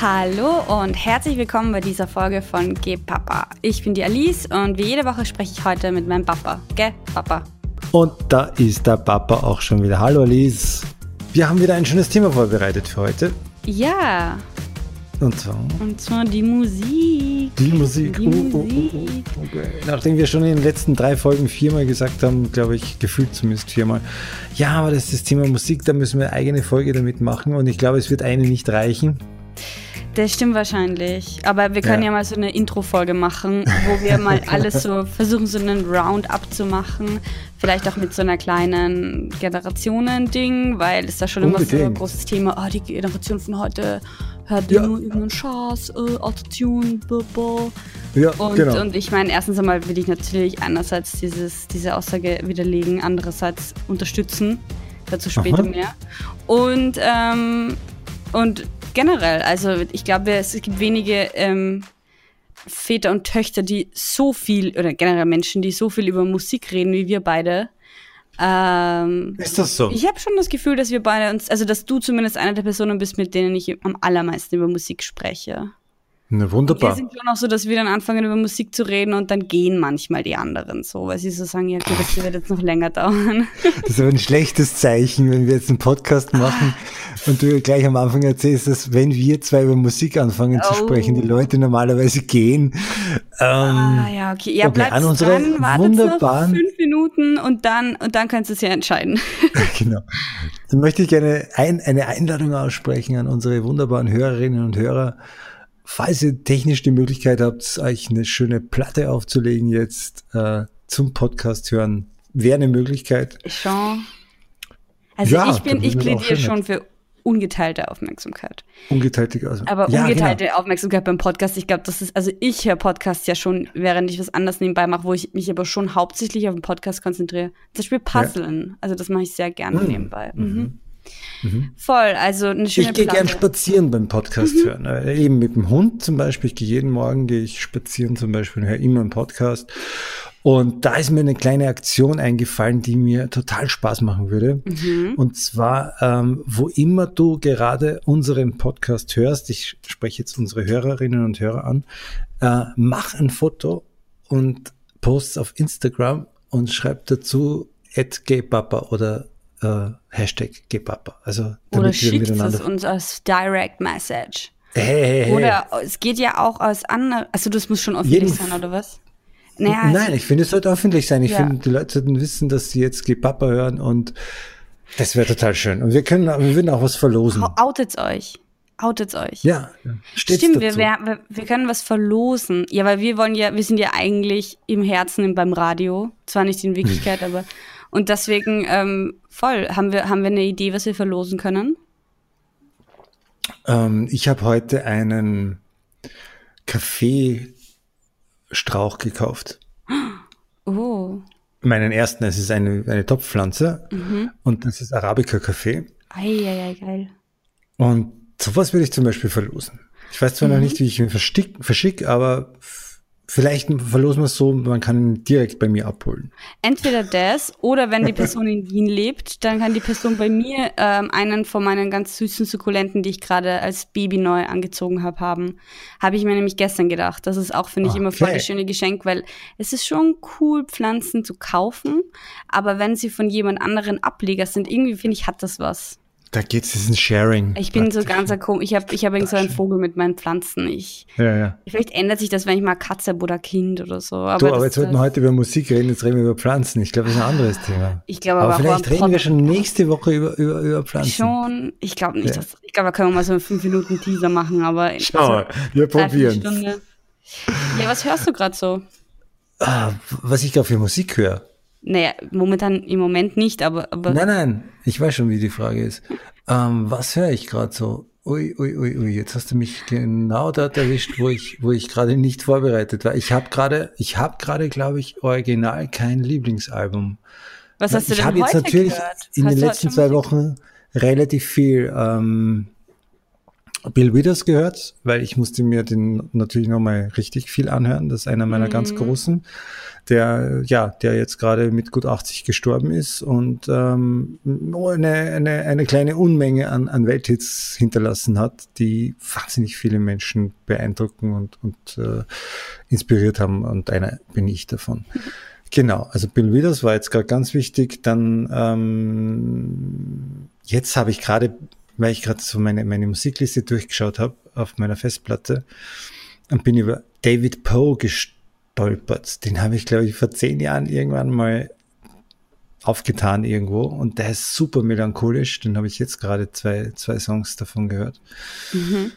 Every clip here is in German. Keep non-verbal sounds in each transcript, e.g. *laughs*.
Hallo und herzlich willkommen bei dieser Folge von Geh Papa. Ich bin die Alice und wie jede Woche spreche ich heute mit meinem Papa. Geh Papa. Und da ist der Papa auch schon wieder. Hallo Alice. Wir haben wieder ein schönes Thema vorbereitet für heute. Ja. Und zwar? Und zwar die Musik. Die Musik. Die Oh, oh, oh, Musik. oh. Okay. Nachdem wir schon in den letzten drei Folgen viermal gesagt haben, glaube ich, gefühlt zumindest viermal, ja, aber das ist das Thema Musik, da müssen wir eine eigene Folge damit machen und ich glaube, es wird eine nicht reichen. Das stimmt wahrscheinlich. Aber wir können ja, Ja. mal so eine Intro-Folge machen, wo wir *laughs* mal alles so versuchen, so einen Roundup zu machen. Vielleicht auch mit so einer kleinen Generationen-Ding, weil es da schon immer so ein Unbedingt. großes Thema, oh, die Generation von heute hört Ja. nur irgendeinen Schatz, äh, Autotune, blah, Ja, Und, genau. und ich meine, erstens einmal will ich natürlich einerseits dieses, diese Aussage widerlegen, andererseits unterstützen. Dazu später Aha. mehr. Und, ähm, und generell, also ich glaube, es gibt wenige ähm, Väter und Töchter, die so viel, oder generell Menschen, die so viel über Musik reden wie wir beide. Ähm, ist das so? ich habe schon das Gefühl, dass wir beide uns, also dass du zumindest eine der Personen bist, mit denen ich am allermeisten über Musik spreche. Na, Wir wunderbar. sind schon auch so, dass wir dann anfangen über Musik zu reden und dann gehen manchmal die anderen so, weil sie so sagen, ja gut, das wird jetzt noch länger dauern. Das ist aber ein schlechtes Zeichen, wenn wir jetzt einen Podcast *laughs* machen und du gleich am Anfang erzählst, dass wenn wir zwei über Musik anfangen zu Oh. sprechen, die Leute normalerweise gehen. Ähm, Ah ja, okay. Ja, Okay, bleibt an unsere dran, wunderbaren- fünf Minuten und dann, und dann könnt ihr es ja entscheiden. *laughs* genau. Dann möchte ich gerne ein, eine Einladung aussprechen an unsere wunderbaren Hörerinnen und Hörer. Falls ihr technisch die Möglichkeit habt, euch eine schöne Platte aufzulegen jetzt äh, zum Podcast hören, wäre eine Möglichkeit. Schon. Also Ja, ich bin, ich plädiere schon für ungeteilte Aufmerksamkeit. Ungeteilte aus. Aber ja, ungeteilte Genau. Aufmerksamkeit beim Podcast, ich glaube, das ist, also ich höre Podcasts ja schon, während ich was anderes nebenbei mache, wo ich mich aber schon hauptsächlich auf den Podcast konzentriere. Zum Beispiel Puzzeln. Also das mache ich sehr gerne Mm. nebenbei. Mhm. Voll, also eine schöne Ich gehe gern Platte. spazieren beim Podcast hören. Äh, Eben mit dem Hund zum Beispiel. Ich gehe jeden Morgen gehe ich spazieren zum Beispiel und höre immer einen Podcast. Und da ist mir eine kleine Aktion eingefallen, die mir total Spaß machen würde. Mhm. Und zwar, ähm, wo immer du gerade unseren Podcast hörst, ich spreche jetzt unsere Hörerinnen und Hörer an, äh, mach ein Foto und post auf Instagram und schreib dazu @gaypapa oder äh, Hashtag gaypapa. Also Oder damit wir schickt es uns als Direct Message. Hey, hey, hey. Oder es geht ja auch aus anderen, also das muss schon öffentlich Jeden- sein, oder was? Naja, also- Nein, ich finde, es sollte öffentlich sein. Ich Ja. finde, die Leute sollten wissen, dass sie jetzt Gay Papa hören und das wäre total schön. Und wir können, wir würden auch was verlosen. also, outet's euch. Outet's euch. Ja, steht's Stimmt, wir, dazu. wir, wir- wir können was verlosen. Ja, weil wir wollen ja, wir sind ja eigentlich im Herzen beim Radio. Zwar nicht in Wirklichkeit, aber. Und deswegen, ähm, voll, haben wir, haben wir eine Idee, was wir verlosen können? Ähm, ich habe heute einen Kaffeestrauch gekauft. Oh. Meinen ersten, es ist eine, eine Topfpflanze Mhm. und das ist Arabica-Kaffee. Eieiei, geil. Und sowas würde ich zum Beispiel verlosen. Ich weiß Mhm. zwar noch nicht, wie ich ihn verstick, verschick, aber vielleicht verlosen wir es so, man kann ihn direkt bei mir abholen. Entweder das oder wenn die Person in Wien lebt, dann kann die Person bei mir ähm, einen von meinen ganz süßen Sukkulenten, die ich gerade als Baby neu angezogen habe, haben. Habe ich mir nämlich gestern gedacht. Das ist auch, finde ich, immer voll Okay. das schöne Geschenk, weil es ist schon cool, Pflanzen zu kaufen, aber wenn sie von jemand anderen Ableger sind, irgendwie finde ich, hat das was. Da geht's, das ist ein Sharing. Ich bin so ganz komisch. Ich habe ich hab so einen Vogel mit meinen Pflanzen. Ich, Ja, ja. vielleicht ändert sich das, wenn ich mal Katze habe oder Kind oder so. Aber, Du, aber jetzt wollten wir heute über Musik reden, jetzt reden wir über Pflanzen. Ich glaube, das ist ein anderes Thema. Ich glaube aber aber vielleicht reden wir schon nächste Woche über, über, über Pflanzen. Schon, ich glaube nicht, Ja. dass, ich glaube, da können wir mal so einen 5 Minuten Teaser machen, aber Schau wir probieren. Ja, was hörst du gerade so? Ah, was ich gerade für Musik höre. Naja, momentan im Moment nicht, aber, aber Nein, nein, ich weiß schon, wie die Frage ist. Ähm, was höre ich gerade so? Ui, ui, ui, ui, jetzt hast du mich genau dort erwischt, wo ich, wo ich gerade nicht vorbereitet war. Ich habe gerade, ich habe gerade, glaube ich, original kein Lieblingsalbum. was hast du ich denn habe heute jetzt natürlich gehört? in hast den letzten zwei Wochen relativ viel ähm, Bill Withers gehört, weil ich musste mir den natürlich nochmal richtig viel anhören. Das ist einer meiner mhm. ganz großen, der ja, der jetzt gerade mit gut 80 gestorben ist und ähm, eine, eine, eine kleine Unmenge an, an Welthits hinterlassen hat, die wahnsinnig viele Menschen beeindrucken und, und äh, inspiriert haben. Und einer bin ich davon. *laughs* Genau, also Bill Withers war jetzt gerade ganz wichtig. Dann ähm, jetzt habe ich gerade weil ich gerade so meine, meine Musikliste durchgeschaut habe auf meiner Festplatte und bin über David Poe gestolpert. Den habe ich, glaube ich, vor zehn Jahren irgendwann mal aufgetan irgendwo und der ist super melancholisch. Den habe ich jetzt gerade zwei, zwei Songs davon gehört. Mhm.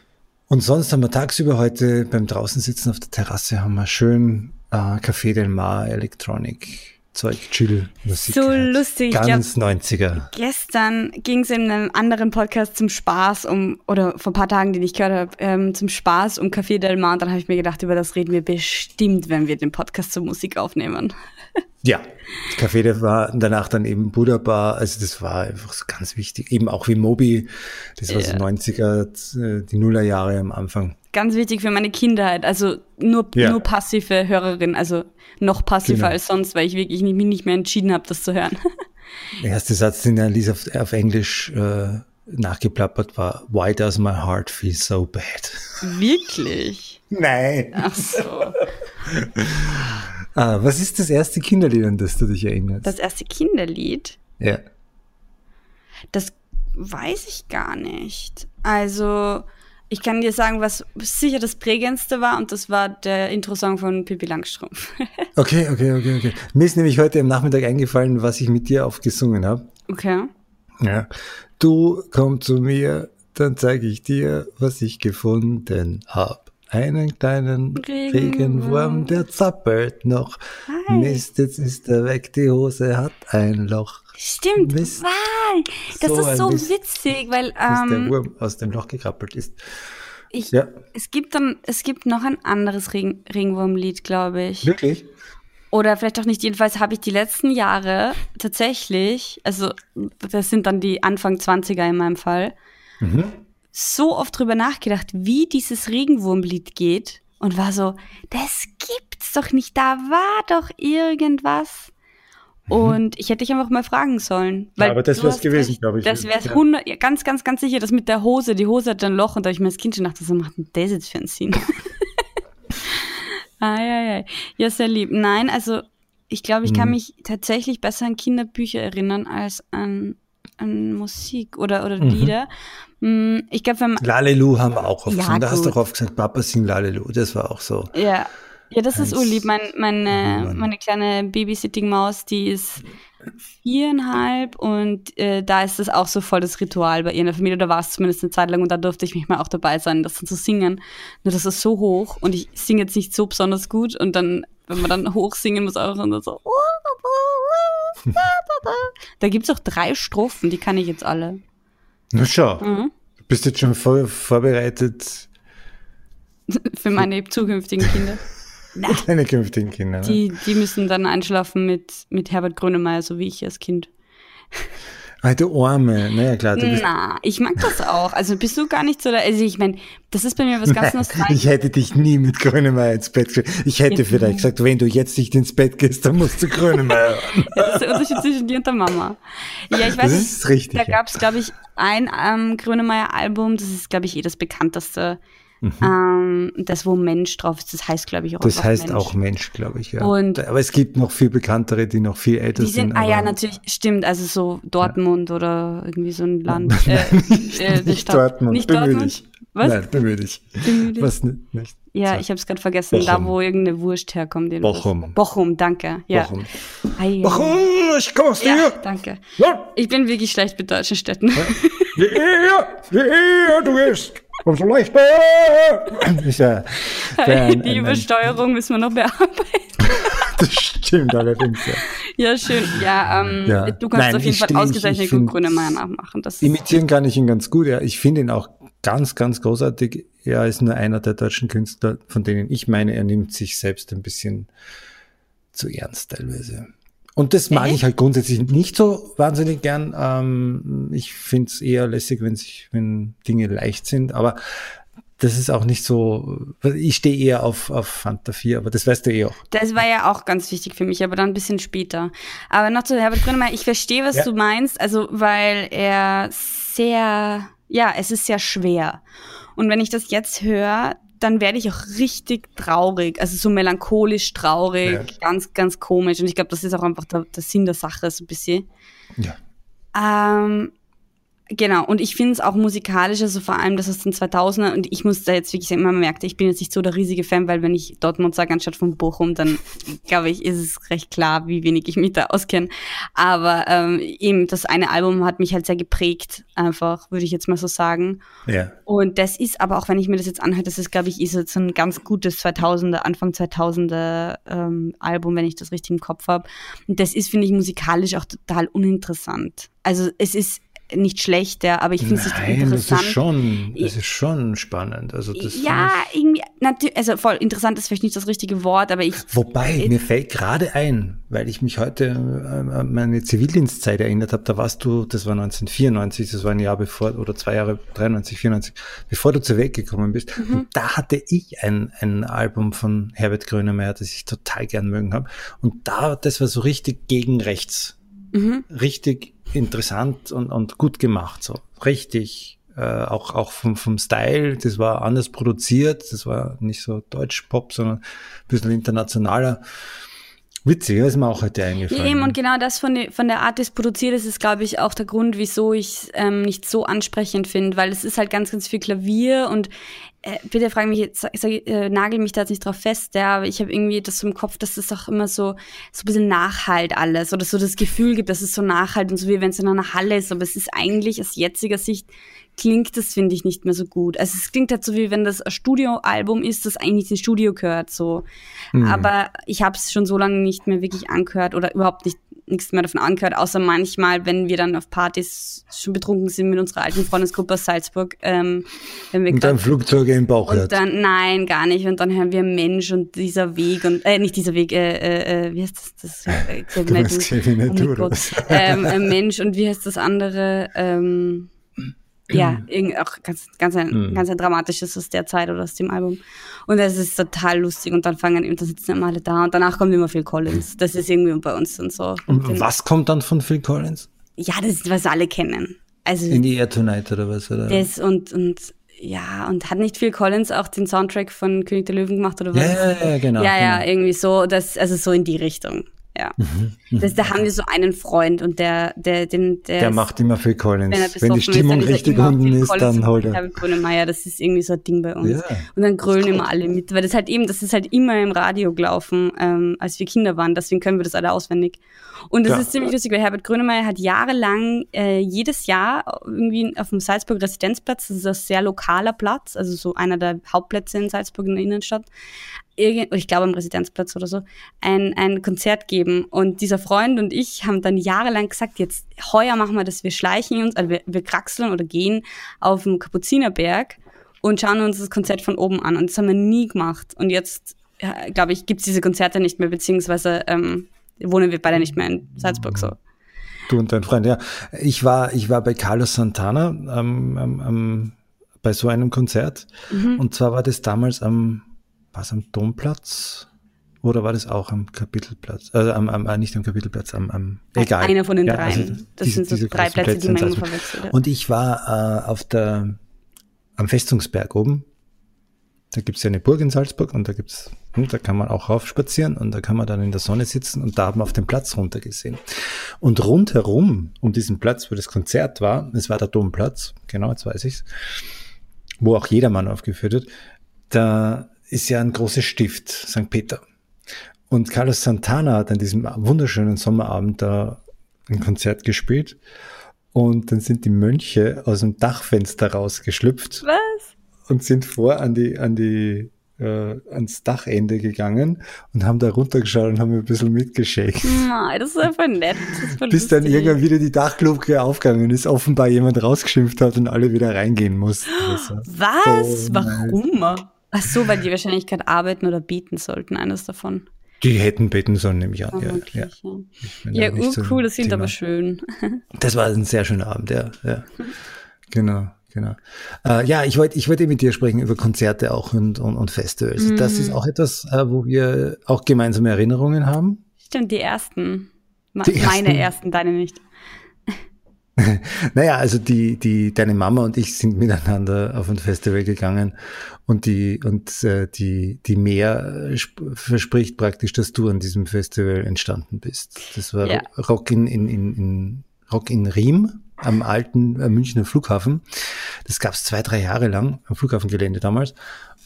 Und sonst haben wir tagsüber heute beim draußen sitzen auf der Terrasse haben wir schön äh, Café Del Mar Electronic Zeug, Chill, Musik. So halt. lustig. Ganz glaub, 90er. Gestern ging es in einem anderen Podcast zum Spaß um, oder vor ein paar Tagen, den ich gehört habe, ähm, zum Spaß um Café Del Mar. Und dann habe ich mir gedacht, über das reden wir bestimmt, wenn wir den Podcast zur Musik aufnehmen. *laughs* Ja, Café Del Mar, danach dann eben Buddha Bar. Also das war einfach so ganz wichtig. Eben auch wie Moby. Das war yeah. so 90er, die Nullerjahre am Anfang ganz wichtig für meine Kindheit. Also nur, ja. nur passive Hörerin, also noch passiver genau. als sonst, weil ich wirklich nicht, mich nicht mehr entschieden habe, das zu hören. Der erste Satz, den er ließ auf, auf Englisch äh, nachgeplappert war, Why does my heart feel so bad? Wirklich? Nein. Ach so. *laughs* ah, was ist das erste Kinderlied, an das du dich erinnerst? Das erste Kinderlied? Ja. Das weiß ich gar nicht. Also, ich kann dir sagen, was sicher das prägendste war, und das war der Intro-Song von Pippi Langstrumpf. *laughs* okay, okay, okay, okay. Mir ist nämlich heute am Nachmittag eingefallen, was ich mit dir oft gesungen habe. Okay. Ja. Du komm zu mir, dann zeige ich dir, was ich gefunden hab. Einen kleinen Regenwurm, der zappelt noch. Hi. Mist, jetzt ist er weg, die Hose hat ein Loch. Stimmt, Mist. Wow, das so ist so Mist, witzig, weil ähm, der Wurm aus dem Loch gekrabbelt ist. Ich, ja. Es gibt dann, es gibt noch ein anderes Regen, Regenwurmlied, glaube ich. Wirklich? Oder vielleicht auch nicht. Jedenfalls habe ich die letzten Jahre tatsächlich, also das sind dann die Anfang 20er in meinem Fall, mhm. So oft drüber nachgedacht, wie dieses Regenwurmlied geht und war so, das gibt's doch nicht, da war doch irgendwas. Mhm. Und ich hätte dich einfach mal fragen sollen. Weil ja, aber das wäre es gewesen, glaube ich. Das wäre es ja. ja, ganz, ganz, ganz sicher. Das mit der Hose, die Hose hat ein Loch und da habe ich mir als Kind schon gedacht, was macht denn das jetzt für ein Sinn? ah, ja, ja. Ja, sehr lieb. Nein, also ich glaube, ich kann mhm. mich tatsächlich besser an Kinderbücher erinnern als an, an Musik oder, oder mhm. Lieder. Mhm. Ich glaube, wenn man. Lalelu haben wir auch oft ja, gesungen. Da hast du auch oft gesagt, Papa singt Lalelu. Das war auch so. Ja, ja, das ist urlieb. Mein, meine, meine kleine Babysitting-Maus, die ist viereinhalb und äh, da ist das auch so voll das Ritual bei ihr in der Familie. Da war es zumindest eine Zeit lang und da durfte ich mich mal auch dabei sein, das dann zu singen. Nur das ist so hoch und ich singe jetzt nicht so besonders gut und dann, wenn man dann hoch singen muss, auch und so. da gibt's auch drei Strophen, die kann ich jetzt alle. Na schau, mhm. du bist jetzt schon voll vorbereitet. *laughs* Für meine zukünftigen Kinder. *laughs* Deine künftigen Kinder. Ne? Die, die müssen dann einschlafen mit, mit Herbert Grönemeyer, so wie ich als Kind. Alte Arme, naja klar. Du bist Na, ich mag das auch. Also bist du gar nicht so, also ich meine, das ist bei mir was ganz Nostalgisches. Ich hätte dich nie mit Grönemeyer ins Bett geschickt. Ich hätte jetzt vielleicht gesagt, wenn du jetzt nicht ins Bett gehst, dann musst du Grönemeyer *laughs* Das ist der Unterschied zwischen dir und der Mama. Ja, ich weiß das ist richtig, da gab es, glaube ich, ein ähm, Grönemeyer-Album, das ist, glaube ich, eh das bekannteste Mhm. Ähm, das, wo Mensch drauf ist, das heißt, glaube ich, auch Das heißt Mensch. auch Mensch, glaube ich, ja. Und aber es gibt noch viel bekanntere, die noch viel älter die sind. sind ah ja, natürlich, stimmt. Also so Dortmund ja. oder irgendwie so ein Land. *laughs* Äh, äh, nicht. Dortmund, nicht bemühe Dortmund. dich. Was? Nein, bemühe dich. Bemühe dich. Was nicht? Ja, ich habe es gerade vergessen. Bochum. Da, wo irgendeine Wurst herkommt. Bochum. Bochum, danke. Ja. Bochum. Bochum, ich komme aus dir. Ja, danke. Ja. Ich bin wirklich schlecht mit deutschen Städten. Ja. Wie eher, wie eher du gehst umso leichter. *laughs* Ist ja, *laughs* ein, Die Übersteuerung müssen wir noch bearbeiten. *laughs* das stimmt allerdings, ja. Ja, schön. Ja, ähm, ja. du kannst Nein, auf jeden Fall ausgezeichnet gut Grönemeyer nachmachen. Das imitieren kann ich ihn ganz gut, ja. Ich finde ihn auch ganz, ganz großartig. Er ist nur einer der deutschen Künstler, von denen ich meine, er nimmt sich selbst ein bisschen zu ernst teilweise. Und das mag Echt? ich halt grundsätzlich nicht so wahnsinnig gern. Ähm, ich finde es eher lässig, wenn sich, wenn Dinge leicht sind, aber das ist auch nicht so, ich stehe eher auf, auf Fanta 4, aber das weißt du eh auch. Das war ja auch ganz wichtig für mich, aber dann ein bisschen später. Aber noch zu Herbert Grönemeyer, ich verstehe, was ja. du meinst, also weil er sehr, ja, es ist sehr schwer. Und wenn ich das jetzt höre, dann werde ich auch richtig traurig, also so melancholisch traurig, ja. ganz, ganz komisch. Und ich glaube, das ist auch einfach der, der Sinn der Sache, so ein bisschen. Ja. Ähm, Genau, und ich finde es auch musikalisch, also vor allem das aus den 2000er, und ich muss da jetzt wirklich sagen, man merkt, ich bin jetzt nicht so der riesige Fan, weil wenn ich Dortmund sage anstatt von Bochum, dann *laughs* glaube ich, ist es recht klar, wie wenig ich mich da auskenne. Aber ähm, eben, das eine Album hat mich halt sehr geprägt, einfach, würde ich jetzt mal so sagen. Ja. Und das ist aber auch, wenn ich mir das jetzt anhöre, das ist, glaube ich, ist jetzt ein ganz gutes 2000er, Anfang 2000er ähm, Album, wenn ich das richtig im Kopf habe. Und das ist, finde ich, musikalisch auch total uninteressant. Also es ist nicht schlecht, ja, aber ich finde es nicht interessant. Das ist schon, das ist schon spannend. Also das ja, irgendwie, natürlich, also voll interessant ist vielleicht nicht das richtige Wort, aber ich. Wobei, äh, mir fällt gerade ein, weil ich mich heute äh, an meine Zivildienstzeit erinnert habe, da warst du, das war 1994, das war ein Jahr bevor, oder zwei Jahre, 93, 94, bevor du zur Welt gekommen bist. Mhm. Und da hatte ich ein, ein Album von Herbert Grönemeyer, das ich total gern mögen habe. Und da, das war so richtig gegen rechts. Mhm. Richtig interessant und, und gut gemacht, so richtig. Äh, auch auch vom, vom Style, das war anders produziert, das war nicht so Deutsch-Pop, sondern ein bisschen internationaler. Witzig, das ist mir auch heute eingefallen. Eben, und genau das von, von der Art des Produziertes ist, glaube ich, auch der Grund, wieso ich es ähm, nicht so ansprechend finde, weil es ist halt ganz, ganz viel Klavier und bitte frag mich jetzt, sag, äh, nagel mich da jetzt nicht drauf fest, ja, aber ich habe irgendwie das so im Kopf, dass das auch immer so so ein bisschen Nachhalt alles oder so das Gefühl gibt, dass es so nachhalt und so wie wenn es in einer Halle ist, aber es ist eigentlich aus jetziger Sicht klingt das, finde ich, nicht mehr so gut. Also es klingt halt so, wie wenn das ein Studioalbum ist, das eigentlich ins Studio gehört, so. Mhm. Aber ich habe es schon so lange nicht mehr wirklich angehört oder überhaupt nicht nichts mehr davon angehört, außer manchmal, wenn wir dann auf Partys schon betrunken sind mit unserer alten Freundesgruppe aus Salzburg. Ähm, wenn wir und dann Flugzeuge im Bauch und dann Nein, gar nicht. Und dann hören wir Mensch und dieser Weg und äh, nicht dieser Weg, äh, äh, äh wie heißt das? das äh, *laughs* du oh ähm, Mensch und wie heißt das andere? Ähm, ja, *clears throat* auch ganz, ganz ein, mhm. ganz ein dramatisches aus der Zeit oder aus dem Album. Und es ist total lustig und dann fangen, und dann sitzen immer alle da und danach kommt immer Phil Collins. Das ist irgendwie bei uns und so. Und, was kommt dann von Phil Collins? Ja, das ist, was alle kennen. Also. In die Air Tonight oder was, oder? Das und, und, ja, und hat nicht Phil Collins auch den Soundtrack von König der Löwen gemacht oder was? Ja, ja, ja genau. Ja, ja, genau. irgendwie so, das, also so in die Richtung. Ja. Mhm. Das, da haben wir so einen Freund und der, der, den, der, der macht immer Phil Collins. Wenn, wenn die Stimmung ist, richtig unten ist, dann holt er. Grönemeyer, das ist irgendwie so ein Ding bei uns. Ja. Und dann grölen immer alle mit, weil das halt eben, das ist halt immer im Radio gelaufen, ähm, als wir Kinder waren. Deswegen können wir das alle auswendig. Und das ja. ist ziemlich lustig, weil Herbert Grönemeyer hat jahrelang äh, jedes Jahr irgendwie auf dem Salzburg Residenzplatz, das ist ein sehr lokaler Platz, also so einer der Hauptplätze in Salzburg in der Innenstadt, ich glaube am Residenzplatz oder so, ein, ein Konzert geben. Und dieser Freund und ich haben dann jahrelang gesagt, jetzt heuer machen wir das, wir schleichen uns, also wir, wir kraxeln oder gehen auf den Kapuzinerberg und schauen uns das Konzert von oben an. Und das haben wir nie gemacht. Und jetzt, ja, glaube ich, gibt es diese Konzerte nicht mehr, beziehungsweise ähm, wohnen wir beide nicht mehr in Salzburg so. Du und dein Freund, ja. Ich war, ich war bei Carlos Santana ähm, ähm, bei so einem Konzert. Mhm. Und zwar war das damals am war es am Domplatz? Oder war das auch am Kapitelplatz? Also am, am, äh, nicht am Kapitelplatz, am, am egal. Einer von den ja, dreien. Also das diese, sind so drei Plätze, Plätze, die man immer verwechselt. Und ich war äh, auf der am Festungsberg oben. Da gibt's ja eine Burg in Salzburg und da gibt's, hm, da kann man auch raufspazieren und da kann man dann in der Sonne sitzen und da haben wir auf den Platz runtergesehen. Und rundherum um diesen Platz, wo das Konzert war, es war der Domplatz, genau, jetzt weiß ich's, wo auch jedermann aufgeführt wird, da ist ja ein großes Stift, St. Peter. Und Carlos Santana hat an diesem wunderschönen Sommerabend da ein Konzert gespielt. Und dann sind die Mönche aus dem Dachfenster rausgeschlüpft. Was? Und sind vor an die, an die, äh, ans Dachende gegangen und haben da runtergeschaut und haben ein bisschen mitgeschickt. Nein, das ist einfach nett. Bis dann irgendwann wieder die Dachluke aufgegangen ist, offenbar jemand rausgeschimpft hat und alle wieder reingehen mussten. Also, Was? So, Warum? Ach so, weil die wahrscheinlich gerade arbeiten oder beten sollten, eines davon. Die hätten beten sollen, nehme ich an. Ja, ja. ja. Ja, uh, cool, das klingt Thema. aber schön. Das war ein sehr schöner Abend, ja. ja. *laughs* Genau, genau. Äh, ja, ich wollte ich wollte mit dir sprechen über Konzerte auch und, und, und Festivals. Das Mhm. ist auch etwas, äh, wo wir auch gemeinsame Erinnerungen haben. Stimmt, die ersten. Die ersten. Meine ersten, deine nicht. *laughs* Naja, also die, die, deine Mama und ich sind miteinander auf ein Festival gegangen und die, und äh, die, die Mehr äh, sp- verspricht praktisch, dass du an diesem Festival entstanden bist. Das war Ja. Rock in, in, in, in Rock in Riem am alten äh, Münchner Flughafen. Das gab es zwei, drei Jahre lang am Flughafengelände damals.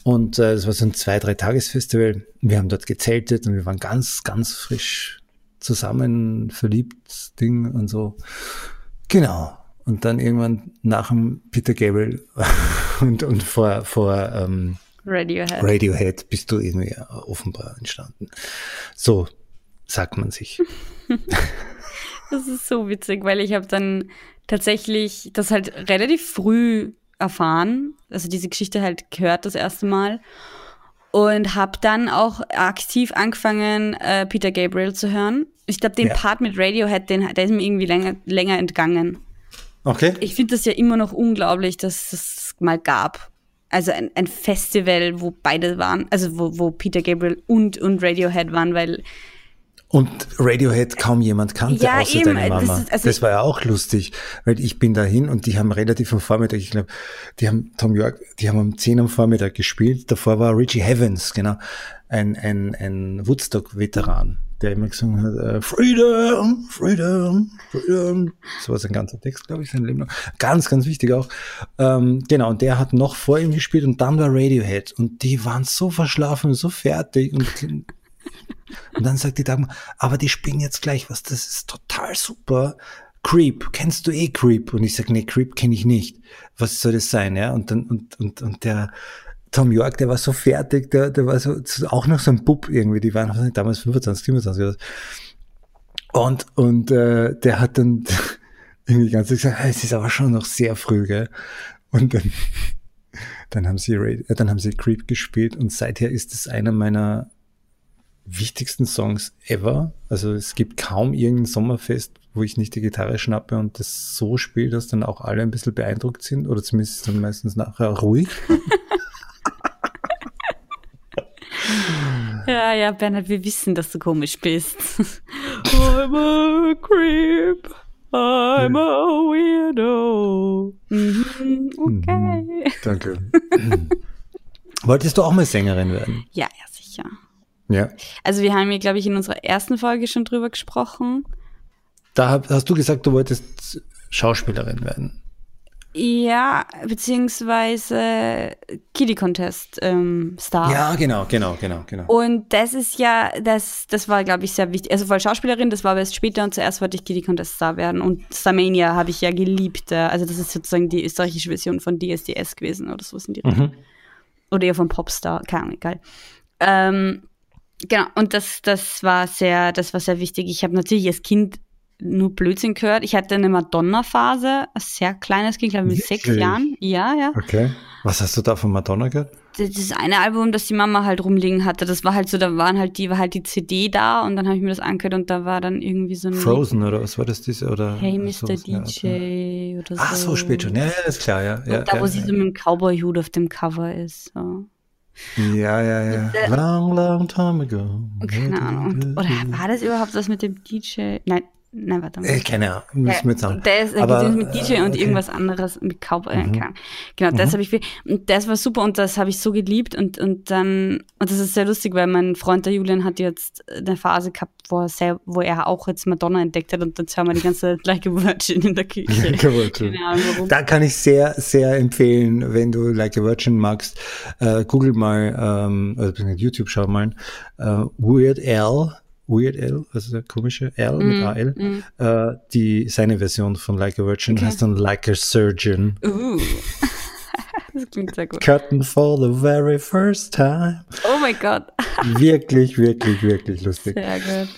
Und äh, das war so ein zwei, drei Tagesfestival. Wir haben dort gezeltet und wir waren ganz, ganz frisch zusammen verliebt Ding und so. Genau. Und dann irgendwann nach dem Peter Gabriel *laughs* und, und vor, vor ähm, Radiohead. Radiohead bist du irgendwie offenbar entstanden. So sagt man sich. *laughs* Das ist so witzig, weil ich habe dann tatsächlich das halt relativ früh erfahren, also diese Geschichte halt gehört das erste Mal und habe dann auch aktiv angefangen, äh, Peter Gabriel zu hören. Ich glaube, den Ja. Part mit Radiohead, den, der ist mir irgendwie länger, länger entgangen. Okay. Ich finde das ja immer noch unglaublich, dass es mal gab. Also ein, ein Festival, wo beide waren, also wo, wo Peter Gabriel und, und Radiohead waren, weil Und Radiohead kaum jemand kannte, Ja, außer eben, deine das Mama. ist- also das war ja auch lustig, weil ich bin dahin und die haben relativ am Vormittag, ich glaube, die haben Tom York, die haben um 10 am Vormittag gespielt. Davor war Richie Havens, genau, ein, ein, ein Woodstock-Veteran, der immer gesungen hat, äh, Freedom, Freedom, Freedom. So war sein ganzer Text, glaube ich, sein Leben lang. Ganz, ganz wichtig auch. Ähm, genau, und der hat noch vor ihm gespielt und dann war Radiohead und die waren so verschlafen, so fertig und und dann sagt die Dagmar, aber die spielen jetzt gleich was, das ist total super. Creep, kennst du eh Creep? Und ich sag, nee, Creep kenne ich nicht. Was soll das sein, ja? Und dann, und, und, und der Tom York, der war so fertig, der, der war so, auch noch so ein Bub irgendwie, die waren damals 25, 27 oder. Und, und äh, der hat dann *laughs* irgendwie Zeit gesagt, "Ah, es ist aber schon noch sehr früh, gell? Und dann, *laughs* dann haben sie, äh, dann haben sie Creep gespielt und seither ist es einer meiner wichtigsten Songs ever. Also es gibt kaum irgendein Sommerfest, wo ich nicht die Gitarre schnappe und das so spiele, dass dann auch alle ein bisschen beeindruckt sind oder zumindest dann meistens nachher ruhig. *laughs* Ja, ja, Bernhard, wir wissen, dass du komisch bist. *laughs* I'm a creep. I'm a weirdo. Mhm, okay. Danke. *laughs* Wolltest du auch mal Sängerin werden? Ja, ja, sicher. Ja. Also wir haben hier, glaube ich, in unserer ersten Folge schon drüber gesprochen. Da hast du gesagt, du wolltest Schauspielerin werden. Ja, beziehungsweise Kitty Contest ähm, Star. Ja, genau, genau, genau, genau. Und das ist ja, das, das war, glaube ich, sehr wichtig. Also voll Schauspielerin, das war aber erst später und zuerst wollte ich Kitty Contest Star werden. Und Starmania habe ich ja geliebt. äh, Also das ist sozusagen die österreichische Version von DSDS gewesen oder so in die Richtung. Oder eher von Popstar, keine Ahnung, egal. Ähm, genau, und das, das war sehr, das war sehr wichtig. Ich habe natürlich als Kind nur Blödsinn gehört. Ich hatte eine Madonna-Phase, als sehr kleines Kind, glaube ich, mit sechs Wirklich? Jahren. Ja, ja. Okay. Was hast du da von Madonna gehört? das das eine Album, das die Mama halt rumliegen hatte, das war halt so, da waren halt die, war halt die CD da und dann habe ich mir das angehört und da war dann irgendwie so ein Frozen oder was war das diese oder? Hey Mr. der Art, ja. DJ oder so. Ach so, spät schon. Ja, ja, ist klar, ja. ja, da, wo ja, sie ja. so mit dem Cowboy-Hut auf dem Cover ist. So. Ja, ja, ja. Long, long time ago. Keine Ahnung. Oder war das überhaupt was mit dem DJ? Nein, nein, warte mal. Äh, keine Ahnung, müssen wir jetzt sagen. Der ist Aber, mit DJ und okay. Mhm. irgendwas anderes mit Cowboy. äh, keine Ahnung. Genau, das habe ich viel. Und das war super und das habe ich so geliebt und, und dann, und das ist sehr lustig, weil mein Freund der Julian hat jetzt eine Phase gehabt, wo er, sehr, wo er auch jetzt Madonna entdeckt hat und jetzt hören wir die ganze Zeit Like a Virgin in der Küche. Like a Virgin. Da kann ich sehr, sehr empfehlen, wenn du Like a Virgin magst, äh, google mal, ähm, beziehungsweise YouTube schau mal, äh, Weird Al, Weird Al, also der komische L mit AL, äh, die, seine Version von Like a Virgin heißt dann Like a Surgeon. Uh. *laughs* das klingt sehr gut. Cutting for the very first time. Oh mein Gott. Wirklich, wirklich, wirklich lustig. Sehr gut.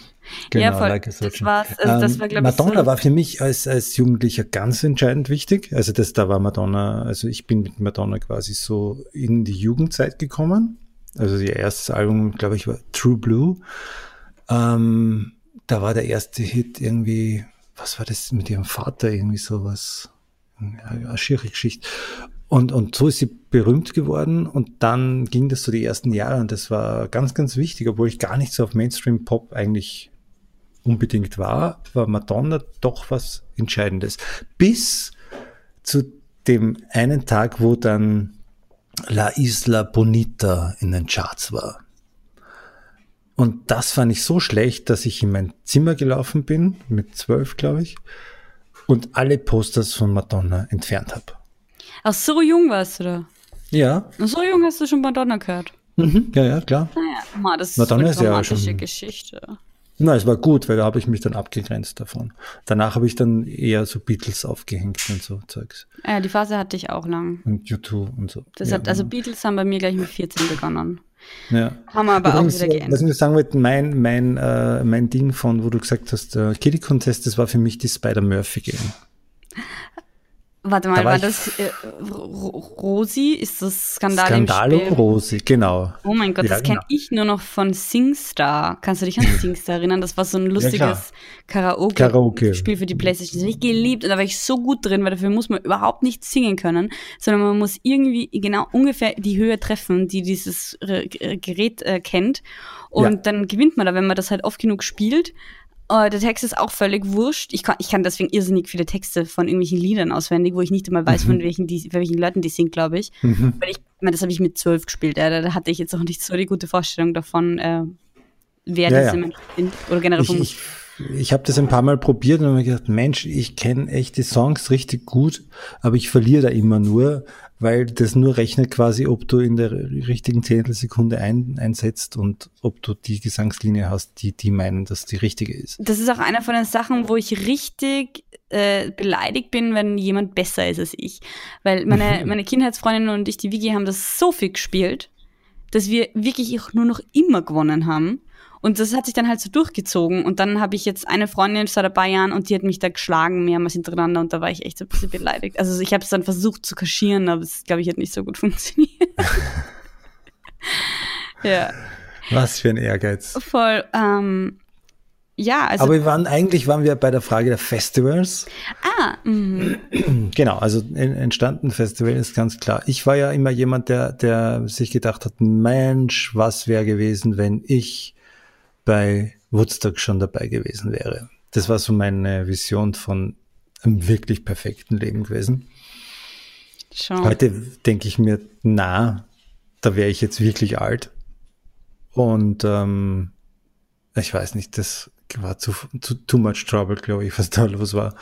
Genau, ja, voll. Like a das Surgeon. war's. Also das Ähm, war, glaube ich, Madonna so war für mich als, als Jugendlicher ganz entscheidend wichtig. Also das, da war Madonna, also ich bin mit Madonna quasi so in die Jugendzeit gekommen. Also ihr erstes Album, glaube ich, war True Blue. Ähm, da war der erste Hit irgendwie, was war das mit ihrem Vater, irgendwie sowas, eine schiere Geschichte. Und, und so ist sie berühmt geworden und dann ging das so die ersten Jahre und das war ganz, ganz wichtig, obwohl ich gar nicht so auf Mainstream-Pop eigentlich unbedingt war, war Madonna doch was Entscheidendes. Bis zu dem einen Tag, wo dann La Isla Bonita in den Charts war. Und das fand ich so schlecht, dass ich in mein Zimmer gelaufen bin, mit zwölf, glaube ich, und alle Posters von Madonna entfernt habe. Ach, so jung warst du da? Ja. So jung hast du schon Madonna gehört? Mhm, ja, ja, klar. Naja, Ma, das Madonna ist eine ist ja schon- Geschichte. Na, es war gut, weil da habe ich mich dann abgegrenzt davon. Danach habe ich dann eher so Beatles aufgehängt und so Zeugs. Ja, die Phase hatte ich auch lang. Und U2 und so. Das ja, hat, also Beatles haben bei mir gleich mit 14 begonnen. Ja. Haben wir aber Übrigens, auch wieder äh, geändert. Was ich sagen wollte, mein, mein, äh, mein Ding von, wo du gesagt hast, äh, Kitty Contest, das war für mich die Spider-Murphy-Game. Warte mal, da war war das äh, Ro- Rosi? Ist das Skandal Skandalo im Spiel? Rosi, genau. Oh mein Gott, Ja, das kenne genau. ich nur noch von SingStar. Kannst du dich an *laughs* SingStar erinnern? Das war so ein lustiges Karaoke. Karaoke-Spiel für die Playstation. Das habe ich geliebt und da war ich so gut drin, weil dafür muss man überhaupt nicht singen können, sondern man muss irgendwie genau ungefähr die Höhe treffen, die dieses äh, Gerät äh, kennt. Und Ja. dann gewinnt man da, wenn man das halt oft genug spielt. Äh, der Text ist auch völlig wurscht. Ich kann, ich kann deswegen irrsinnig viele Texte von irgendwelchen Liedern auswendig, wo ich nicht einmal weiß, von welchen, die, von welchen Leuten die sind, glaube ich. Mhm. Weil ich, ich meine, das habe ich mit zwölf gespielt. Ja, da, da hatte ich jetzt auch nicht so die gute Vorstellung davon, äh, wer Ja, diese ja. Menschen sind. Oder generell Ich, ich, ich habe das ein paar Mal probiert und habe mir gedacht, Mensch, ich kenne echt die Songs richtig gut, aber ich verliere da immer nur, weil das nur rechnet quasi, ob du in der richtigen Zehntelsekunde ein, einsetzt und ob du die Gesangslinie hast, die die meinen, dass die richtige ist. Das ist auch eine von den Sachen, wo ich richtig äh, beleidigt bin, wenn jemand besser ist als ich. Weil meine, *laughs* meine Kindheitsfreundin und ich, die Vicky, haben das so viel gespielt, dass wir wirklich auch nur noch immer gewonnen haben. Und das hat sich dann halt so durchgezogen. Und dann habe ich jetzt eine Freundin seit ein paar Jahren und die hat mich da geschlagen mehrmals hintereinander und da war ich echt so ein bisschen beleidigt. Also ich habe es dann versucht zu kaschieren, aber es, glaube ich, hat nicht so gut *laughs* funktioniert. *laughs* ja, Was für ein Ehrgeiz. voll. Ähm, ja, also. Aber wir waren, eigentlich waren wir bei der Frage der Festivals. ah, mhm. *clears throat* Genau, also entstanden Festival ist ganz klar. Ich war ja immer jemand, der, der sich gedacht hat, Mensch, was wäre gewesen, wenn ich bei Woodstock schon dabei gewesen wäre. Das war so meine Vision von einem wirklich perfekten Leben gewesen. schon. Heute denke ich mir, na, da wäre ich jetzt wirklich alt. Und ähm, ich weiß nicht, das war zu, zu too much trouble, glaube ich, was da los war.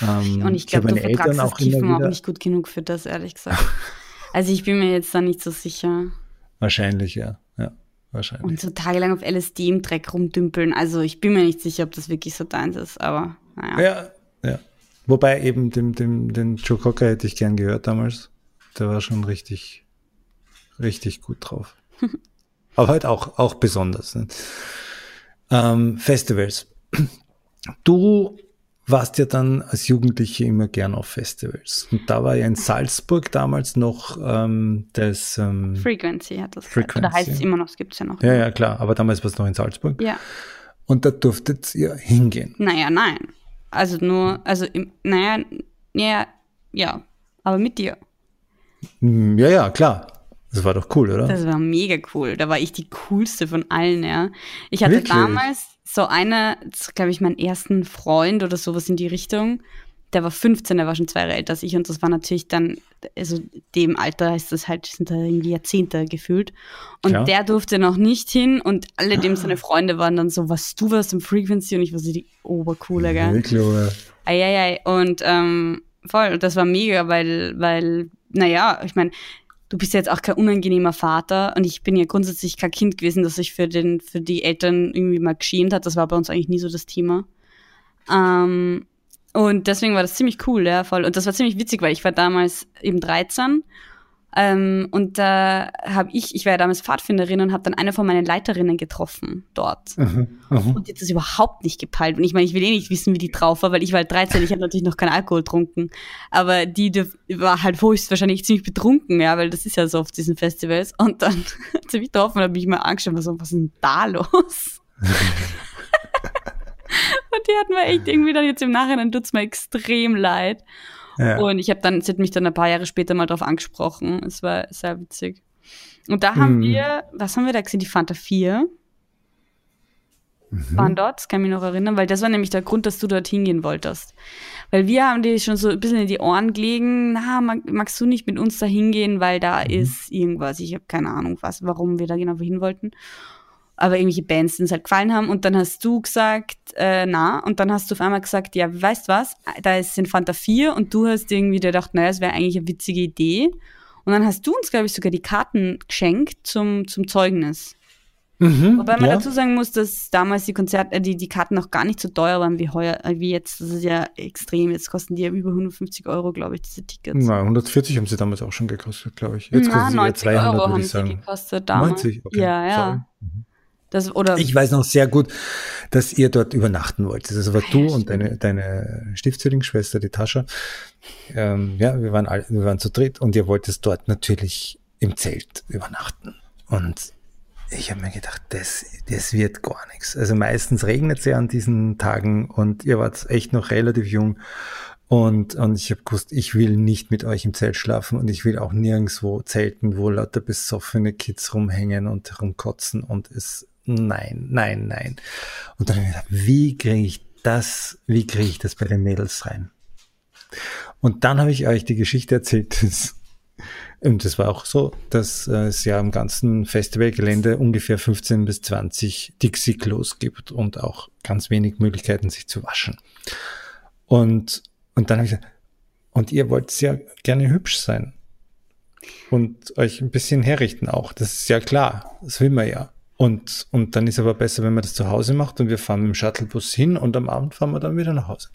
Ähm, Und ich glaube, du vertragst das Kiffen auch nicht gut genug für das, ehrlich gesagt. also ich bin mir jetzt da nicht so sicher. Wahrscheinlich, ja. Wahrscheinlich. Und so tagelang auf LSD im Dreck rumdümpeln. Also ich bin mir nicht sicher, ob das wirklich so deins ist, aber naja. ja, ja. Wobei eben dem, dem, den Joe Cocker hätte ich gern gehört damals. Der war schon richtig, richtig gut drauf. *laughs* Aber halt auch, auch besonders. Ne? Ähm, Festivals. Du warst ja dann als Jugendliche immer gern auf Festivals. Und da war ja in Salzburg damals noch ähm, das. Ähm, Frequency hat das gesagt. Oder Frequency. heißt es immer noch, es gibt es ja noch. ja, ja, klar. Aber damals war es noch in Salzburg. ja. Und da durftet ihr hingehen. Naja, nein. Also nur, also im, naja, ja, ja, aber mit dir. Hm, Ja, ja, klar. Das war doch cool, oder? Das war mega cool. Da war ich die coolste von allen, ja. Ich hatte Wirklich? damals so eine, glaube ich, meinen ersten Freund oder sowas in die Richtung. Der war 15, der war schon zwei Jahre älter als ich und das war natürlich dann, also dem Alter ist das halt, sind da irgendwie Jahrzehnte gefühlt. Und Klar. der durfte noch nicht hin und alle dem seine Freunde waren dann so, was du warst im Frequency und ich war so die Obercoole, gell? Wirklich? Eieiei. Und ähm, voll, und das war mega, weil, weil, naja, ich meine, du bist jetzt auch kein unangenehmer Vater und ich bin ja grundsätzlich kein Kind gewesen, das sich für den, für die Eltern irgendwie mal geschämt hat. Das war bei uns eigentlich nie so das Thema. Ähm, und deswegen war das ziemlich cool, ja, voll. Und das war ziemlich witzig, weil ich war damals eben 13 Ähm, und da habe ich, ich war ja damals Pfadfinderin und habe dann eine von meinen Leiterinnen getroffen dort. Mhm, mhm. Und die hat das überhaupt nicht gepeilt. Und ich meine, ich will eh nicht wissen, wie die drauf war, weil ich war halt 13, ich hatte natürlich noch keinen Alkohol getrunken. Aber die, die war halt höchstwahrscheinlich ziemlich betrunken, ja, weil das ist ja so auf diesen Festivals. Und dann *laughs* hat sie mich getroffen und habe mich mal angeschaut so, was ist denn da los? *laughs* und die hat mir echt irgendwie dann jetzt im Nachhinein tut's mir extrem leid. Ja. Und ich habe dann, sie hat mich dann ein paar Jahre später mal drauf angesprochen. Es war sehr witzig. Und da haben Hm. wir, was haben wir da gesehen? Die Fanta 4 Mhm. waren dort, das kann ich mich noch erinnern, weil das war nämlich der Grund, dass du dort hingehen wolltest. Weil wir haben dir schon so ein bisschen in die Ohren gelegen, na, mag, magst du nicht mit uns da hingehen, weil da Mhm. ist irgendwas, ich habe keine Ahnung was, warum wir da genau hin wollten. Aber irgendwelche Bands, die uns halt gefallen haben. Und dann hast du gesagt, äh, na, und dann hast du auf einmal gesagt, ja, weißt was, da ist in Fanta 4 und du hast irgendwie gedacht, naja, es wäre eigentlich eine witzige Idee. Und dann hast du uns, glaube ich, sogar die Karten geschenkt zum, zum Zeugnis. Mhm, Wobei man ja. dazu sagen muss, dass damals die Konzerte, äh, die, die Karten noch gar nicht so teuer waren wie heuer, äh, wie jetzt. Das ist ja extrem. Jetzt kosten die ja über 150 Euro, glaube ich, diese Tickets. Na, 140 haben sie damals auch schon gekostet, glaube ich. Jetzt Na, kosten sie wieder 90 200, Euro würde haben ich sie sagen. gekostet damals. 90? Okay. Ja, ja. Sorry. Das, oder Ich weiß noch sehr gut, dass ihr dort übernachten wolltet. Also war Ah, du ja, und deine, deine Stiefzwillingsschwester, die Tascha. Ähm, ja, wir waren, alle, wir waren zu dritt und ihr wolltet dort natürlich im Zelt übernachten. Und ich habe mir gedacht, das, das wird gar nichts. Also meistens regnet es ja an diesen Tagen und ihr wart echt noch relativ jung. Und, und ich habe gewusst, ich will nicht mit euch im Zelt schlafen und ich will auch nirgendwo zelten, wo lauter besoffene Kids rumhängen und rumkotzen und es, nein, nein, nein. Und dann habe ich gedacht, wie kriege ich das, wie kriege ich das bei den Mädels rein? Und dann habe ich euch die Geschichte erzählt, *laughs* dass, und das war auch so, dass äh, es ja am ganzen Festivalgelände ungefähr 15 bis 20 Dixie-Klos gibt und auch ganz wenig Möglichkeiten, sich zu waschen. Und, und dann habe ich gesagt, und ihr wollt ja gerne hübsch sein und euch ein bisschen herrichten auch. Das ist ja klar, das will man ja. Und, und dann ist aber besser, wenn man das zu Hause macht und wir fahren mit dem Shuttlebus hin und am Abend fahren wir dann wieder nach Hause,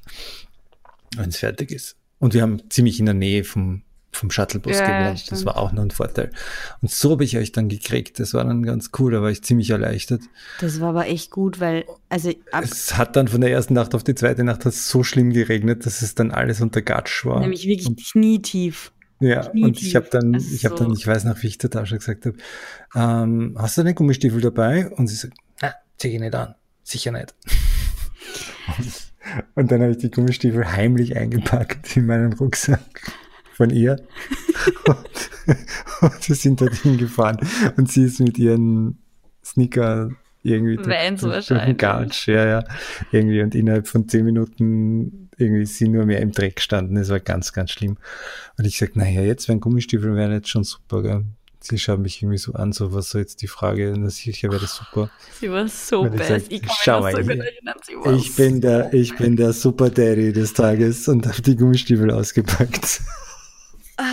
wenn es fertig ist. Und wir haben ziemlich in der Nähe vom, vom Shuttlebus Ja, gewohnt. stimmt. Das war auch noch ein Vorteil. Und so habe ich euch dann gekriegt. Das war dann ganz cool, da war ich ziemlich erleichtert. das war aber echt gut, weil, also Es hat dann von der ersten Nacht auf die zweite Nacht hat so schlimm geregnet, dass es dann alles unter Gatsch war. nämlich wirklich knietief. Ja, und ich habe dann, Also ich habe dann, ich weiß noch, wie ich der Tasche gesagt habe, ähm, hast du den Gummistiefel dabei? Und sie sagt, na, zieh ich nicht an, sicher nicht. *laughs* und dann habe ich die Gummistiefel heimlich eingepackt in meinen Rucksack von ihr. *laughs* und, und wir sind dorthin gefahren und sie ist mit ihren Sneaker irgendwie Vans durch den wahrscheinlich. Gatsch, ja, ja, irgendwie und innerhalb von zehn Minuten irgendwie sie nur mehr im Dreck gestanden. Das war ganz, ganz schlimm. Und ich sag, naja, jetzt wären Gummistiefeln wären jetzt schon super, gell? Sie schaut mich irgendwie so an, so was so jetzt die Frage, na sicher wäre das super. Sie war so ich best. sag, Ich kann schau mich so gut erinnern. Sie war Ich bin der, ich bin der Super Daddy des Tages und habe die Gummistiefel ausgepackt. Ah,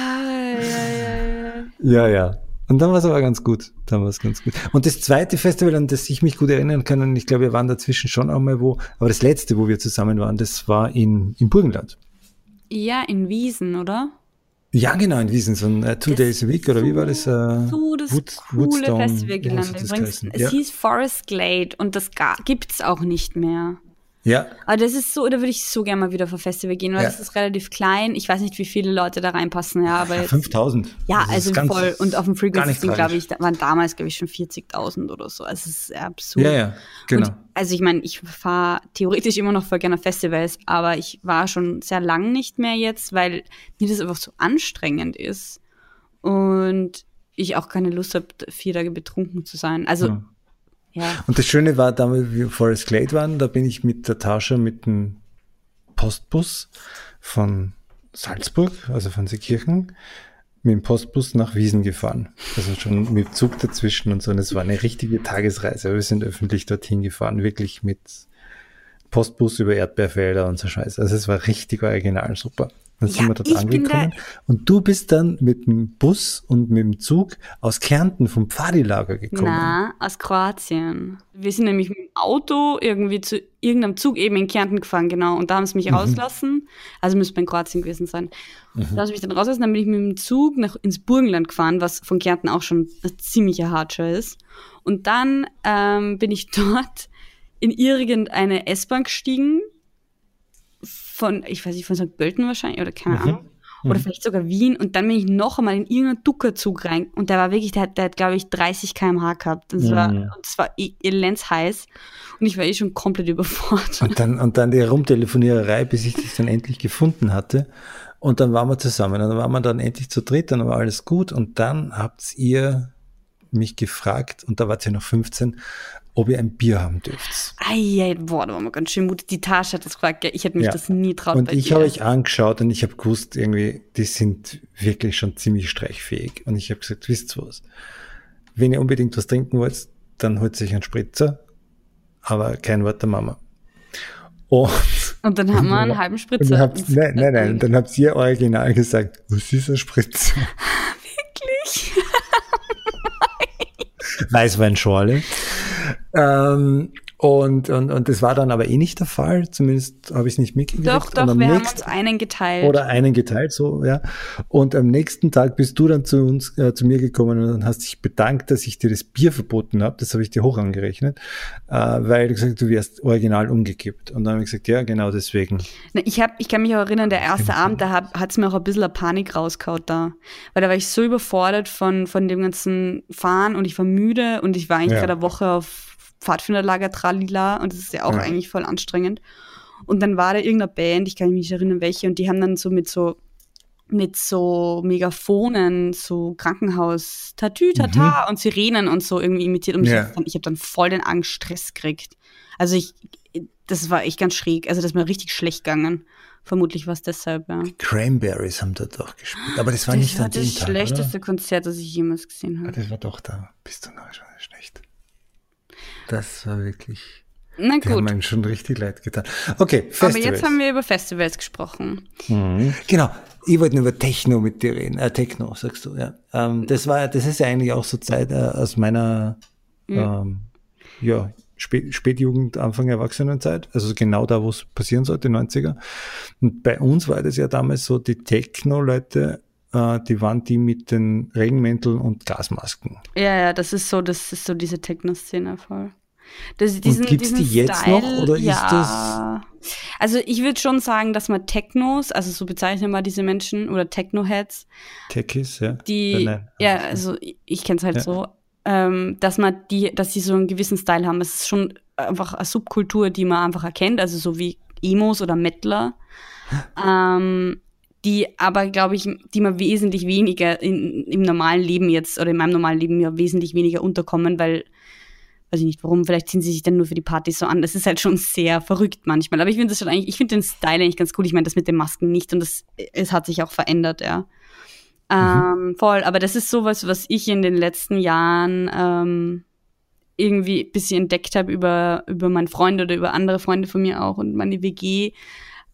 ja, ja, ja. Ja, ja. Und dann war es aber ganz gut. Dann war es ganz gut. Und das zweite Festival, an das ich mich gut erinnern kann, und ich glaube, wir waren dazwischen schon auch mal wo, aber das letzte, wo wir zusammen waren, das war in, in Burgenland. Ja, in Wiesen, oder? Ja, genau, in Wiesen, so ein äh, Two Das Days a Week, oder wie war das? Äh, So das Wood- coole Woodstone, Übrigens, geheißen? es Ja. hieß Forest Glade und das ga- gibt's auch nicht mehr. Ja, Aber das ist so, da würde ich so gerne mal wieder auf ein Festival gehen, weil Ja. das ist relativ klein. Ich weiß nicht, wie viele Leute da reinpassen, ja, aber ja jetzt, 5000. ja, also voll. Und auf dem Frequency glaube ich, da waren damals, glaube ich, schon 40.000 oder so. Also es ist sehr absurd. Ja, ja, genau. Und, also ich meine, ich fahre theoretisch immer noch voll gerne auf Festivals, aber ich war schon sehr lang nicht mehr jetzt, weil mir das einfach so anstrengend ist und ich auch keine Lust habe, vier Tage betrunken zu sein. Also Ja. Und das Schöne war, damals, wie wir Forest Glade waren, da bin ich mit der Tasche mit dem Postbus von Salzburg, also von Seekirchen, mit dem Postbus nach Wiesen gefahren. Also schon mit Zug dazwischen und so. Und es war eine richtige Tagesreise. Wir sind öffentlich dorthin gefahren, wirklich mit Postbus über Erdbeerfelder und so Scheiße. Also es war richtig original super. Dann sind wir dort angekommen. Und du bist dann mit dem Bus und mit dem Zug aus Kärnten vom Pfadilager gekommen. Na, aus Kroatien. Wir sind nämlich mit dem Auto irgendwie zu irgendeinem Zug eben in Kärnten gefahren, genau. Und da haben sie mich mhm. rauslassen. Also müsste in Kroatien gewesen sein. Mhm. Da haben sie mich dann rauslassen. Dann bin ich mit dem Zug nach, ins Burgenland gefahren, was von Kärnten auch schon ein ziemlicher Hardscher ist. Und dann ähm, bin ich *laughs* dort in irgendeine S-Bahn gestiegen von, ich weiß nicht, von St. Pölten wahrscheinlich oder keine mhm. Ahnung. Oder mhm. vielleicht sogar Wien und dann bin ich noch einmal in irgendeinen Duckerzug rein und der war wirklich, der hat, der hat glaube ich 30 km/h gehabt. Das mhm. war, und es war elends heiß und ich war eh schon komplett überfordert. Und dann, und dann die Rumtelefoniererei, bis ich dich dann endlich gefunden hatte. Und dann waren wir zusammen und dann waren wir dann endlich zu dritt, dann war alles gut und dann habt ihr mich gefragt, und da wart ihr noch 15, ob ihr ein Bier haben dürft. Ei, boah, da war mal ganz schön mutig. Die Tasche hat das gefragt, ich hätte mich ja. das nie traut. Und ich habe euch angeschaut und ich habe gewusst, irgendwie, die sind wirklich schon ziemlich streichfähig. Und ich habe gesagt, wisst ihr was? Wenn ihr unbedingt was trinken wollt, dann holt sich einen Spritzer, aber kein Wort der Mama. Und, und dann haben wir einen halben Spritzer. Habt, nein, nein, nein, dann habt ihr original gesagt, was ist ein Spritzer? *laughs* Wirklich? Weißweinschorle. Ähm, und, und, und das war dann aber eh nicht der Fall, zumindest habe ich es nicht mitgekriegt. Doch, doch, wir nächsten, haben uns einen geteilt. Oder einen geteilt, so, ja. Und am nächsten Tag bist du dann zu uns, äh, zu mir gekommen und hast dich bedankt, dass ich dir das Bier verboten habe. Das habe ich dir hoch angerechnet, äh, weil du gesagt hast, du wärst original umgekippt. Und dann habe ich gesagt, ja, genau deswegen. Na, ich, hab, ich kann mich auch erinnern, der erste Abend, da hat es mir auch ein bisschen Panik rausgehaut da. Weil da war ich so überfordert von, von dem ganzen Fahren und ich war müde und ich war eigentlich ja. gerade eine Woche auf Pfadfinderlager Tralila und das ist ja auch ja. eigentlich voll anstrengend. Und dann war da irgendeine Band, ich kann mich nicht erinnern welche, und die haben dann so mit so mit so Megaphonen, so Krankenhaus, Tatü, Tata mhm. und Sirenen und so irgendwie imitiert. Und ja. ich habe dann voll den Angststress gekriegt. Also ich, das war echt ganz schräg. Also das ist mir richtig schlecht gegangen. Vermutlich war es deshalb, ja. Die Cranberries haben dort auch gespielt. Aber das war das nicht war an dem Tag, Das schlechteste oder? Konzert, das ich jemals gesehen habe. das war doch da. Bist du noch schlecht. Das war wirklich. Na gut. Die haben schon richtig leid getan. Okay, Festivals. Aber jetzt haben wir über Festivals gesprochen. Mhm. Genau. Ich wollte nur über Techno mit dir reden. Äh, Techno, sagst du, ja. Ähm, das war, das ist ja eigentlich auch so Zeit äh, aus meiner, mhm. ähm, ja, Spät, Spätjugend, Anfang Erwachsenenzeit. Also genau da, wo es passieren sollte, 90er. Und bei uns war das ja damals so, die Techno-Leute äh, die waren die mit den Regenmänteln und Gasmasken. Ja, ja, das ist so, das ist so diese Techno-Szene voll. Das, diesen, und gibt's die jetzt Style, noch oder ja. ist das? Also ich würde schon sagen, dass man Technos, also so bezeichnen wir diese Menschen oder Techno-Heads. Techies, ja. Die, ja, ja also ich, ich kenne es halt ja. so, ähm, dass man die, dass sie so einen gewissen Style haben. Es ist schon einfach eine Subkultur, die man einfach erkennt, also so wie Emos oder Mettler. ähm, die aber, glaube ich, die mir wesentlich weniger in, im normalen Leben jetzt oder in meinem normalen Leben ja wesentlich weniger unterkommen, weil, weiß ich nicht warum, vielleicht ziehen sie sich dann nur für die Partys so an. Das ist halt schon sehr verrückt manchmal. Aber ich finde das schon eigentlich, ich finde den Style eigentlich ganz cool. Ich meine, das mit den Masken nicht und das, es hat sich auch verändert, ja. Mhm. Ähm, voll, aber das ist sowas, was ich in den letzten Jahren ähm, irgendwie ein bisschen entdeckt habe über, über meinen Freund oder über andere Freunde von mir auch und meine WG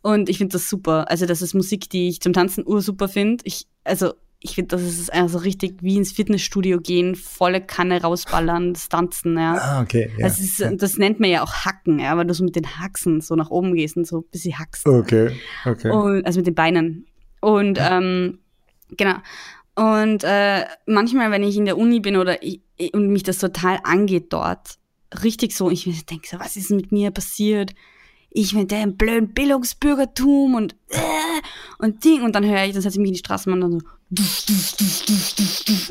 und ich finde das super. Also das ist Musik, die ich zum Tanzen ursuper finde. Ich, also ich finde, das ist also richtig wie ins Fitnessstudio gehen, volle Kanne rausballern, das Tanzen, ja. Ah, okay. Ja. Das, ist, das nennt man ja auch Hacken, ja, weil du so mit den Haxen so nach oben gehst und so ein bisschen hackst. Okay, okay. Und, also mit den Beinen. Und ähm, genau. Und äh, manchmal, wenn ich in der Uni bin oder ich, und mich das total angeht dort, richtig so, ich denke so, was ist mit mir passiert? Ich mit dem blöden Bildungsbürgertum und äh, und Ding und dann höre ich, dann setze ich mich in die Straßenbahn und dann so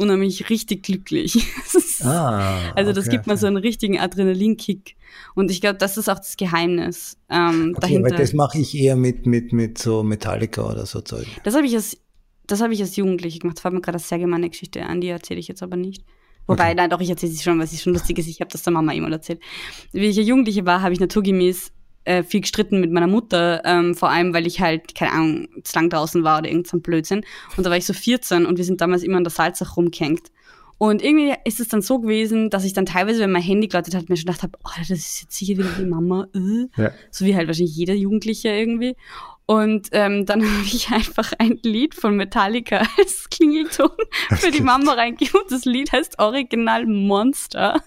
und dann bin ich richtig glücklich. *laughs* ah, also das okay, gibt mir so einen richtigen Adrenalinkick und ich glaube, das ist auch das Geheimnis ähm, okay, dahinter. Weil das mache ich eher mit mit mit so Metallica oder so Zeug. Das habe ich als das habe ich als Jugendliche gemacht. Das war mir gerade eine sehr gemeine Geschichte an, die erzähle ich jetzt aber nicht. Wobei, okay. nein, doch, ich erzähle sie schon, was ich schon lustig ist. Ich habe das der Mama immer erzählt. Wie ich ja Jugendliche war, habe ich naturgemäß äh, viel gestritten mit meiner Mutter, ähm, vor allem, weil ich halt, keine Ahnung, zu lang draußen war oder irgendein Blödsinn. Und da war ich so 14 und wir sind damals immer in der Salzach rumgehängt. Und irgendwie ist es dann so gewesen, dass ich dann teilweise, wenn mein Handy geläutet hat, mir schon gedacht habe, oh, das ist jetzt sicher wieder die Mama. Äh. Ja. So wie halt wahrscheinlich jeder Jugendliche irgendwie. Und ähm, dann *laughs* habe ich einfach ein Lied von Metallica *laughs* als Klingelton für die Mama reingegeben. Und das Lied heißt Original Monster.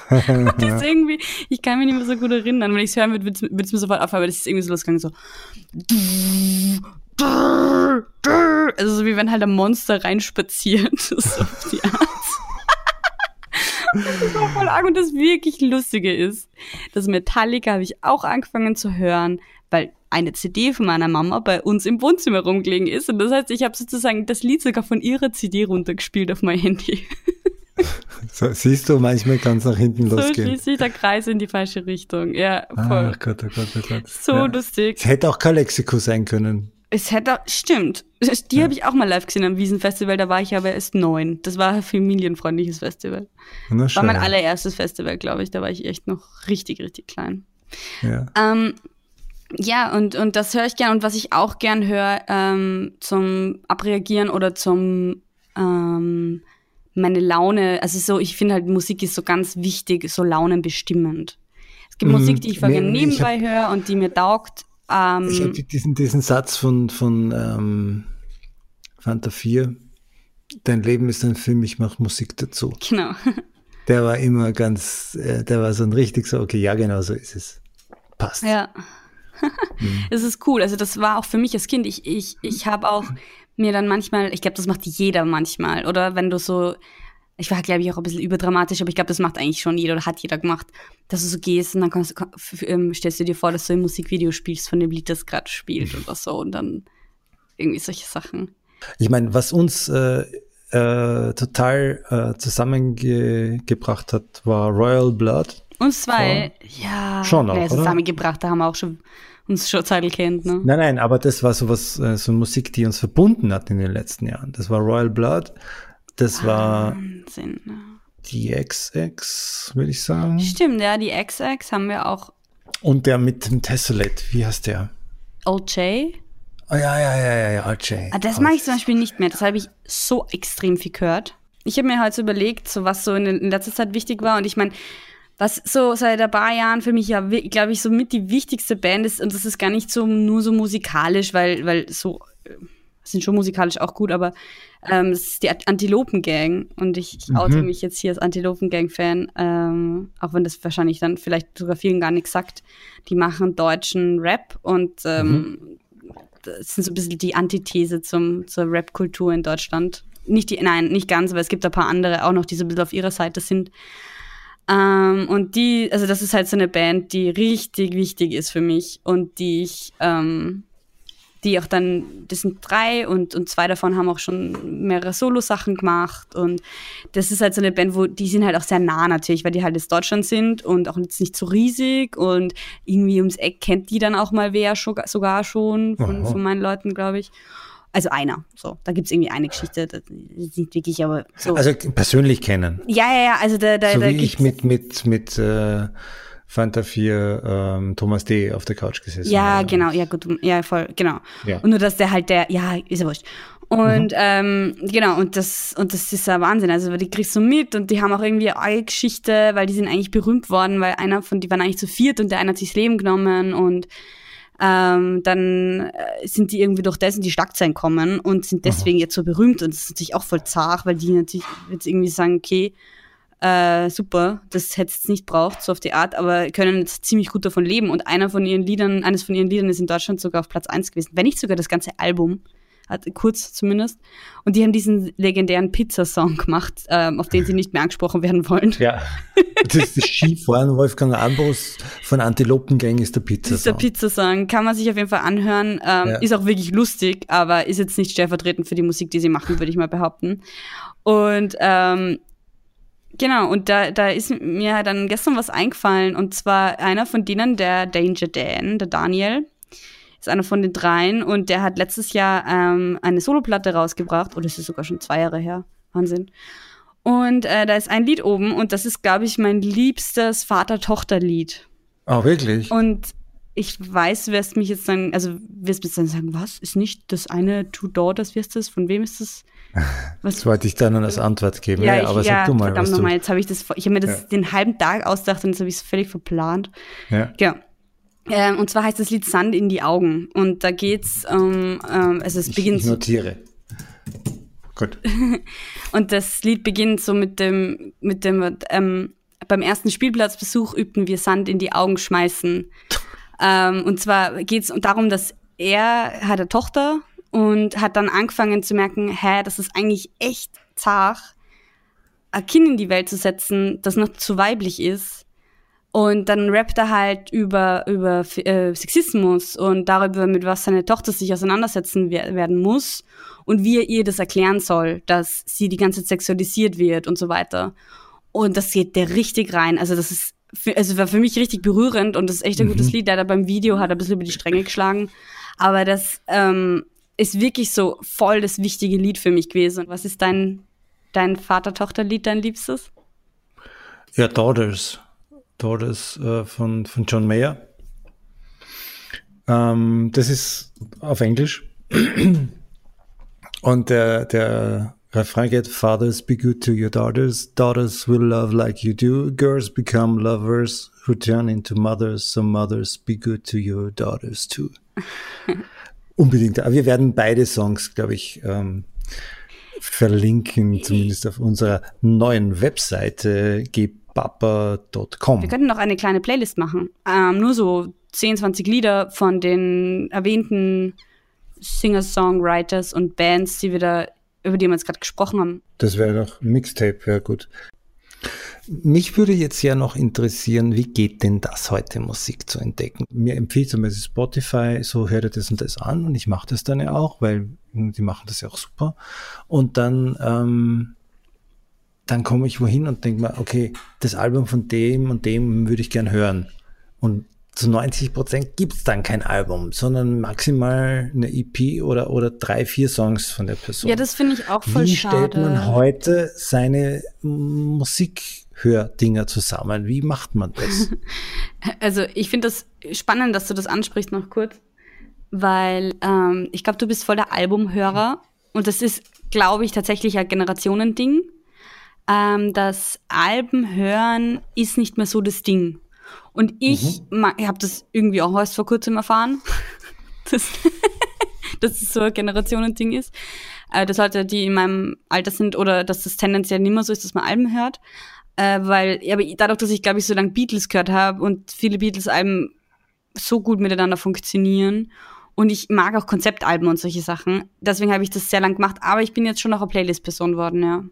*laughs* Und das ist irgendwie, ich kann mich nicht mehr so gut erinnern. Wenn ich es hören würde, würde es mir sofort auffallen, aber das ist irgendwie so losgegangen, so. Also so wie wenn halt ein Monster reinspaziert. *laughs* So auf die Art. Das ist auch voll arg und das wirklich Lustige ist, das Metallica habe ich auch angefangen zu hören, weil eine CD von meiner Mama bei uns im Wohnzimmer rumgelegen ist. Und das heißt, ich habe sozusagen das Lied sogar von ihrer CD runtergespielt auf mein Handy. *laughs* So, siehst du, manchmal kann es nach hinten So losgehen. schließt sich der Kreis in die falsche Richtung. Ja, voll. Ach Gott, oh Gott, oh Gott. so Ja. lustig. Es hätte auch kein Lexiko sein können. Es hätte, stimmt. Die habe ich auch mal live gesehen am Wiesenfestival, da war ich aber erst neun. Das war ein familienfreundliches Festival. Na, War mein allererstes Festival, glaube ich. Da war ich echt noch richtig, richtig klein. Ja. Ähm, ja, und, und das höre ich gern. Und was ich auch gern höre ähm, zum Abreagieren oder zum ähm, meine Laune, also so, ich finde halt, Musik ist so ganz wichtig, so launenbestimmend. Es gibt Mhm. Musik, die ich voll Nee, gerne ich nebenbei höre und die mir taugt. Ähm, Ich habe diesen, diesen Satz von, von ähm, Fanta 4, dein Leben ist ein Film, ich mache Musik dazu. genau. *laughs* Der war immer ganz, äh, der war so ein richtig so, okay, ja, genau so ist es. Passt. Ja. *laughs* Es ist cool. Also das war auch für mich als Kind. Ich, ich, ich habe auch mir dann manchmal, ich glaube, das macht jeder manchmal. Oder wenn du so, ich war, glaube ich, auch ein bisschen überdramatisch, aber ich glaube, das macht eigentlich schon jeder oder hat jeder gemacht, dass du so gehst und dann kannst, ähm, stellst du dir vor, dass du ein Musikvideo spielst von dem Lied, das gerade spielt oder so. Und dann irgendwie solche Sachen. Ich meine, was uns äh, äh, total äh, zusammengebracht hat, war Royal Blood. Und zwei, ja, Schon auch, nee, zusammengebracht, da haben wir auch schon uns schon Zeitl kennt, ne? Nein, nein, aber das war sowas, äh, so Musik, die uns verbunden hat in den letzten Jahren. Das war Royal Blood, das war Wahnsinn. ne? die XX, würde ich sagen. Stimmt, ja, die XX haben wir auch Und der mit dem Tessellate, wie heißt der? Old J. Oh ja, ja, ja, ja, ja, RJ. Ah, das mache ich zum Beispiel nicht mehr. Das habe ich so extrem viel gehört. Ich habe mir halt so überlegt, so was so in, in letzter Zeit wichtig war. Und ich meine, was so seit ein paar Jahren für mich ja, glaube ich, so mit die wichtigste Band ist. Und das ist gar nicht so nur so musikalisch, weil, weil so äh, sind schon musikalisch auch gut, aber ähm, es ist die Antilopen-Gang. Und ich, ich oute mich jetzt hier als Antilopen-Gang-Fan, ähm, auch wenn das wahrscheinlich dann vielleicht sogar vielen gar nichts sagt. Die machen deutschen Rap und ähm, das sind so ein bisschen die Antithese zum, zur Rap-Kultur in Deutschland. Nicht die, nein, nicht ganz, aber es gibt ein paar andere auch noch, die so ein bisschen auf ihrer Seite sind. Ähm, und die, also das ist halt so eine Band, die richtig wichtig ist für mich und die ich, ähm, die auch dann, das sind drei und, und zwei davon haben auch schon mehrere Solo-Sachen gemacht und das ist halt so eine Band, wo die sind halt auch sehr nah natürlich, weil die halt aus Deutschland sind und auch jetzt nicht so riesig und irgendwie ums Eck kennt die dann auch mal wer schon, sogar schon von, von meinen Leuten, glaube ich. Also einer, so. Da gibt's irgendwie eine Geschichte, das ist nicht wirklich, aber so. Also persönlich kennen. ja, ja, ja, also da, da, So da wie ich mit, mit, mit äh, Fanta 4 ähm, Thomas D. auf der Couch gesessen Ja, habe. genau, ja gut, ja voll, genau. Ja. Und nur dass der halt der, ja, ist ja wurscht. Und ähm, genau, und das, und das ist ja Wahnsinn. Also die kriegst du mit und die haben auch irgendwie eine Geschichte, weil die sind eigentlich berühmt worden, weil einer von, die waren eigentlich zu viert und der eine hat sich das Leben genommen und ähm, dann äh, sind die irgendwie durch das in die Schlagzeilen kommen und sind deswegen jetzt so berühmt und das ist natürlich auch voll zart, weil die natürlich jetzt irgendwie sagen, okay, äh, super, das hätte es nicht braucht, so auf die Art, aber können jetzt ziemlich gut davon leben. Und einer von ihren Liedern, eines von ihren Liedern ist in Deutschland sogar auf Platz eins gewesen, wenn nicht sogar das ganze Album, hat, kurz zumindest. Und die haben diesen legendären Pizza-Song gemacht, ähm, auf den sie nicht mehr angesprochen werden wollen. Ja. *laughs* Das ist das Skifahren Wolfgang Ambros von Antilopengang ist der Pizza. Das ist der Pizzasong, kann man sich auf jeden Fall anhören. Ähm, Ja. Ist auch wirklich lustig, aber ist jetzt nicht stellvertretend für die Musik, die sie machen, würde ich mal behaupten. Und ähm, genau, und da, da ist mir dann gestern was eingefallen. Und zwar einer von denen, der Danger Dan, der Daniel, ist einer von den dreien und der hat letztes Jahr ähm, eine Soloplatte rausgebracht. Oder es ist sogar schon zwei Jahre her. Wahnsinn. Und äh, da ist ein Lied oben und das ist, glaube ich, mein liebstes Vater-Tochter-Lied. Oh, wirklich? Und ich weiß, du wirst mich jetzt sagen, also wirst mich dann sagen, was? Ist nicht das eine Two Daughters, wie ist das? Von wem ist das? *laughs* Was das wollte ich dann als Antwort geben. Ja, ja ich, aber ja, sag du mal. Verdammt nochmal, jetzt habe ich das, ich habe mir das ja. den halben Tag ausgedacht und jetzt habe ich es völlig verplant. Ja. Genau. Ähm, und zwar heißt das Lied Sand in die Augen. Und da geht's um, ähm, also es ich, beginnt. Ich notiere. Gut. *laughs* und das Lied beginnt so mit dem, mit dem, ähm, beim ersten Spielplatzbesuch übten wir Sand in die Augen schmeißen. *laughs* ähm, und zwar geht's darum, dass er hat eine Tochter und hat dann angefangen zu merken, hä, das ist eigentlich echt zart, ein Kind in die Welt zu setzen, das noch zu weiblich ist und dann rappt er halt über, über äh, Sexismus und darüber, mit was seine Tochter sich auseinandersetzen werden muss und wie er ihr das erklären soll, dass sie die ganze Zeit sexualisiert wird und so weiter. Und das geht der richtig rein. Also das ist, für, also war für mich richtig berührend und das ist echt ein mhm. gutes Lied. Leider beim Video hat er ein bisschen über die Stränge geschlagen. Aber das ähm, ist wirklich so voll das wichtige Lied für mich gewesen. Was ist dein, dein Vater-Tochter-Lied, dein Liebstes? Ja, Daughters. Daughters äh, von, von John Mayer. Ähm, das ist auf Englisch. *clears throat* Und der, der Refrain geht, Fathers be good to your daughters, daughters will love like you do, girls become lovers who turn into mothers, so mothers be good to your daughters too. *laughs* Unbedingt. Aber wir werden beide Songs, glaube ich, ähm, verlinken, zumindest auf unserer neuen Webseite papa.com. Wir könnten noch eine kleine Playlist machen. Ähm, nur so 10, 20 Lieder von den erwähnten Singer-Songwriters und Bands, die wir da, über die wir jetzt gerade gesprochen haben. Das wäre doch Mixtape, wäre gut. Mich würde jetzt ja noch interessieren, wie geht denn das heute, Musik zu entdecken? Mir empfiehlt zum Beispiel Spotify, so hört ihr das und das an und ich mache das dann ja auch, weil die machen das ja auch super. Und dann ähm, dann komme ich wohin und denke mir, okay, das Album von dem und dem würde ich gern hören. Und zu 90 Prozent gibt es dann kein Album, sondern maximal eine EP oder, oder drei, vier Songs von der Person. Ja, das finde ich auch voll Wie schade. Wie stellt man heute seine Musikhördinger zusammen? Wie macht man das? *laughs* Also ich finde das spannend, dass du das ansprichst noch kurz, weil ähm, ich glaube, du bist voll der Albumhörer und das ist, glaube ich, tatsächlich ein Generationending ähm, das Alben hören ist nicht mehr so das Ding. Und ich, mhm. ich habe das irgendwie auch erst vor kurzem erfahren, *laughs* dass, *laughs* dass es so ein Generationending ist. Äh, dass Leute, die in meinem Alter sind, oder dass das tendenziell nicht mehr so ist, dass man Alben hört. Äh, weil, aber dadurch, dass ich, glaube ich, so lange Beatles gehört habe und viele Beatles-Alben so gut miteinander funktionieren und ich mag auch Konzeptalben und solche Sachen. Deswegen habe ich das sehr lang gemacht, aber ich bin jetzt schon noch eine Playlist-Person worden, ja.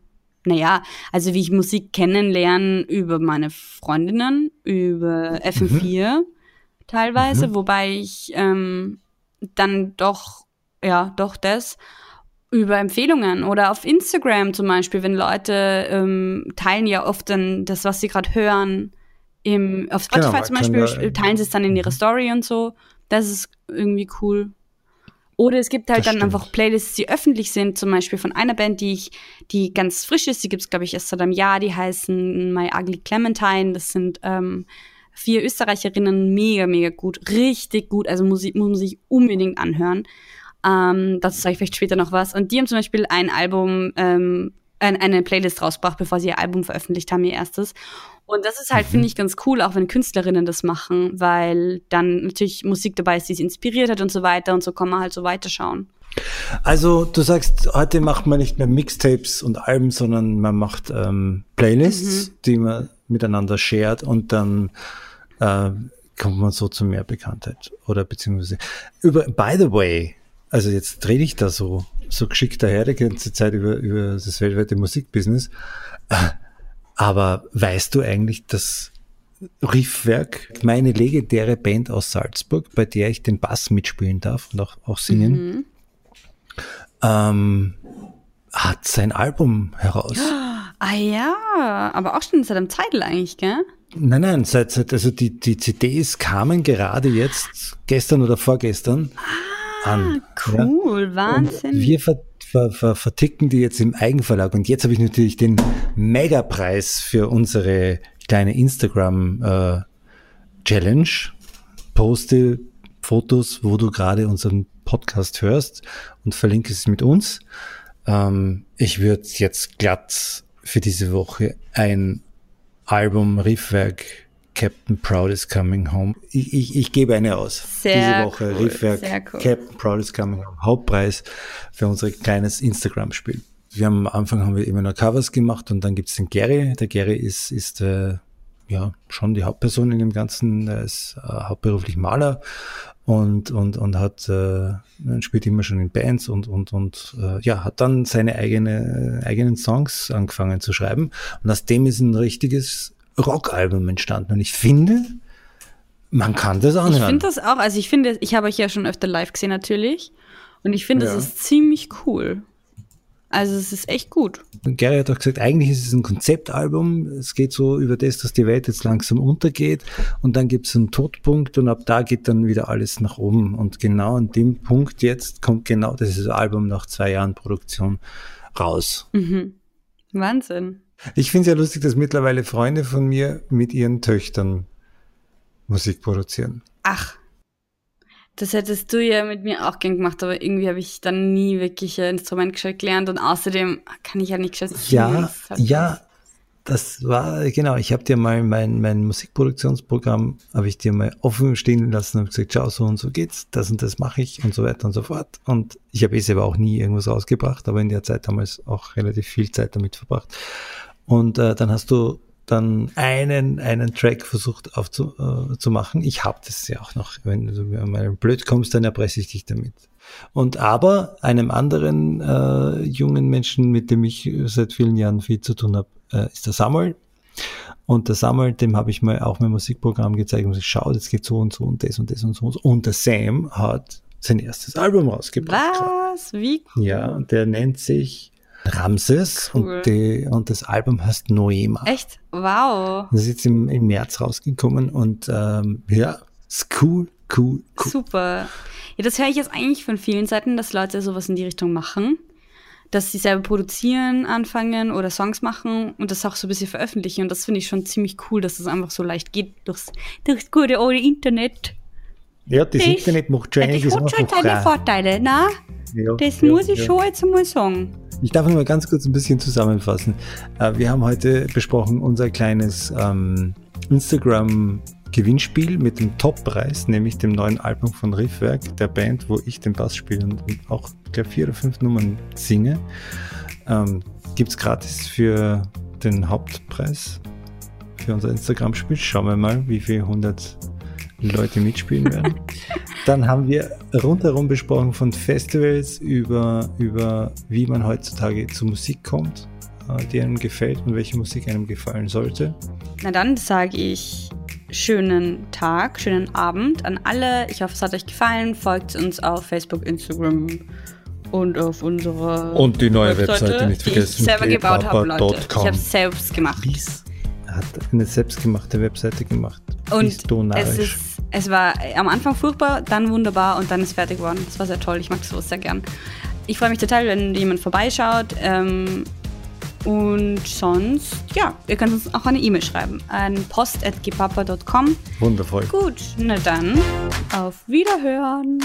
Naja, also wie ich Musik kennenlerne über meine Freundinnen, über FM4 mhm. teilweise, mhm. wobei ich ähm, dann doch, ja, doch das über Empfehlungen oder auf Instagram zum Beispiel, wenn Leute ähm, teilen ja oft dann das, was sie gerade hören, im, auf Spotify genau, zum Beispiel, teilen sie es dann in ihre mhm. Story und so. Das ist irgendwie cool. Oder es gibt halt das dann stimmt. einfach Playlists, die öffentlich sind, zum Beispiel von einer Band, die ich, die ganz frisch ist, die gibt's glaube ich, erst seit einem Jahr, die heißen My Ugly Clementine. Das sind ähm, vier Österreicherinnen, mega, mega gut, richtig gut. Also Musik muss man sich unbedingt anhören. Ähm, dazu sage ich vielleicht später noch was. Und die haben zum Beispiel ein Album, ähm, eine Playlist rausgebracht, bevor sie ihr Album veröffentlicht haben, ihr erstes. Und das ist halt, mhm. finde ich, ganz cool, auch wenn Künstlerinnen das machen, weil dann natürlich Musik dabei ist, die sie inspiriert hat und so weiter und so kann man halt so weiterschauen. Also du sagst, heute macht man nicht mehr Mixtapes und Alben, sondern man macht ähm, Playlists, mhm. die man miteinander shared und dann äh, kommt man so zu mehr Bekanntheit oder beziehungsweise über. By the way, also jetzt rede ich da so so geschickt daher die ganze Zeit über über das weltweite Musikbusiness. Aber weißt du eigentlich, dass Riffwerk, meine legendäre Band aus Salzburg, bei der ich den Bass mitspielen darf und auch, auch singen, mhm. ähm, hat sein Album heraus. Ah ja, aber auch schon seit einem Zeitl eigentlich, gell? Nein, nein, seit, seit also die, die CDs kamen gerade jetzt, gestern oder vorgestern, ah, an. Cool, ja. Wahnsinn. Und wir ver, ver, verticken die jetzt im Eigenverlag. Und jetzt habe ich natürlich den Megapreis für unsere kleine Instagram äh, Challenge. poste Fotos, wo du gerade unseren Podcast hörst und verlinke es mit uns. Ähm, ich würde jetzt glatt für diese Woche ein Album Riffwerk Captain Proud is Coming Home. Ich, ich, ich gebe eine aus. Sehr diese Woche cool, Riffwerk sehr cool. Captain Proud is Coming Home. Hauptpreis für unser kleines Instagram-Spiel. Wir haben am Anfang haben wir immer nur Covers gemacht und dann gibt's den Gary. Der Gary ist, ist äh, ja schon die Hauptperson in dem Ganzen. Er ist äh, hauptberuflich Maler und, und, und hat äh, spielt immer schon in Bands und, und, und äh, ja, hat dann seine eigene, eigenen Songs angefangen zu schreiben. Und aus dem ist ein richtiges Rockalbum entstanden. Und ich finde, man kann das Ich anhören. finde das auch, also ich finde, ich habe euch ja schon öfter live gesehen natürlich. Und ich finde, Ja. es ist ziemlich cool. Also es ist echt gut. Und Gary hat auch gesagt, eigentlich ist es ein Konzeptalbum. Es geht so über das, dass die Welt jetzt langsam untergeht und dann gibt es einen Todpunkt und ab da geht dann wieder alles nach oben. Und genau an dem Punkt jetzt kommt genau dieses Album nach zwei Jahren Produktion raus. Mhm. Wahnsinn. Ich finde es ja lustig, dass mittlerweile Freunde von mir mit ihren Töchtern Musik produzieren. Ach, das hättest du ja mit mir auch gern gemacht, aber irgendwie habe ich dann nie wirklich ein Instrument gescheit gelernt und außerdem kann ich ja nicht gescheit. Ja, ja, das war, genau, ich habe dir mal mein, mein Musikproduktionsprogramm, habe ich dir mal offen stehen lassen und gesagt, schau, so und so geht's, das und das mache ich und so weiter und so fort. Und ich habe eh selber auch nie irgendwas rausgebracht, aber in der Zeit damals auch relativ viel Zeit damit verbracht. Und äh, dann hast du dann einen, einen Track versucht aufzumachen. Äh, zu machen. ich habe das ja auch noch. Wenn du mir mal blöd kommst, dann erpresse ich dich damit. Und aber einem anderen äh, jungen Menschen, mit dem ich seit vielen Jahren viel zu tun habe, äh, ist der Samuel. Und der Samuel, dem habe ich mal auch mein Musikprogramm gezeigt und gesagt, schau, das geht so und so und das und das und so und so. Und der Sam hat sein erstes Album rausgebracht. Was? Wie. Ja, und der nennt sich Ramses Cool. und, die, und das Album heißt Noema. Echt? Wow. Das ist jetzt im, im März rausgekommen und ähm, ja, ist cool, cool, cool. Super. Ja, das höre ich jetzt eigentlich von vielen Seiten, dass Leute sowas in die Richtung machen. Dass sie selber produzieren, anfangen oder Songs machen und das auch so ein bisschen veröffentlichen. Und das finde ich schon ziemlich cool, dass das einfach so leicht geht durchs, durchs gute alte Internet. Ja, das Das- Internet macht schon Ja, das einiges hat schon seine Vorteile, na? Ja, Das ja, muss ich ja. schon jetzt mal sagen. Ich darf mal ganz kurz ein bisschen zusammenfassen. Äh, Wir haben heute besprochen unser kleines ähm, Instagram-Gewinnspiel mit dem Top-Preis, nämlich dem neuen Album von Riffwerk, der Band, wo ich den Bass spiele und auch, glaube vier oder fünf Nummern singe. Ähm, Gibt es gratis für den Hauptpreis für unser Instagram-Spiel. Schauen wir mal, wie viele hundert Leute mitspielen werden. Dann haben wir rundherum besprochen von Festivals über, über wie man heutzutage zu Musik kommt, äh, die einem gefällt und welche Musik einem gefallen sollte. Na dann sage ich schönen Tag, schönen Abend an alle. Ich hoffe, es hat euch gefallen. Folgt uns auf Facebook, Instagram und auf unserer Und die neue Webseite nicht die vergessen, ich selber gebaut habe, Leute. Ich habe es selbst gemacht. Lies hat eine selbstgemachte Webseite gemacht. Und es, ist, es war am Anfang furchtbar, dann wunderbar und dann ist fertig geworden. Das war sehr toll. Ich mag sowas sehr gern. Ich freue mich total, wenn jemand vorbeischaut. Ähm, und sonst, ja, ihr könnt uns auch eine E-Mail schreiben an post.gepapa.com. Wundervoll. Gut, na dann, auf Wiederhören.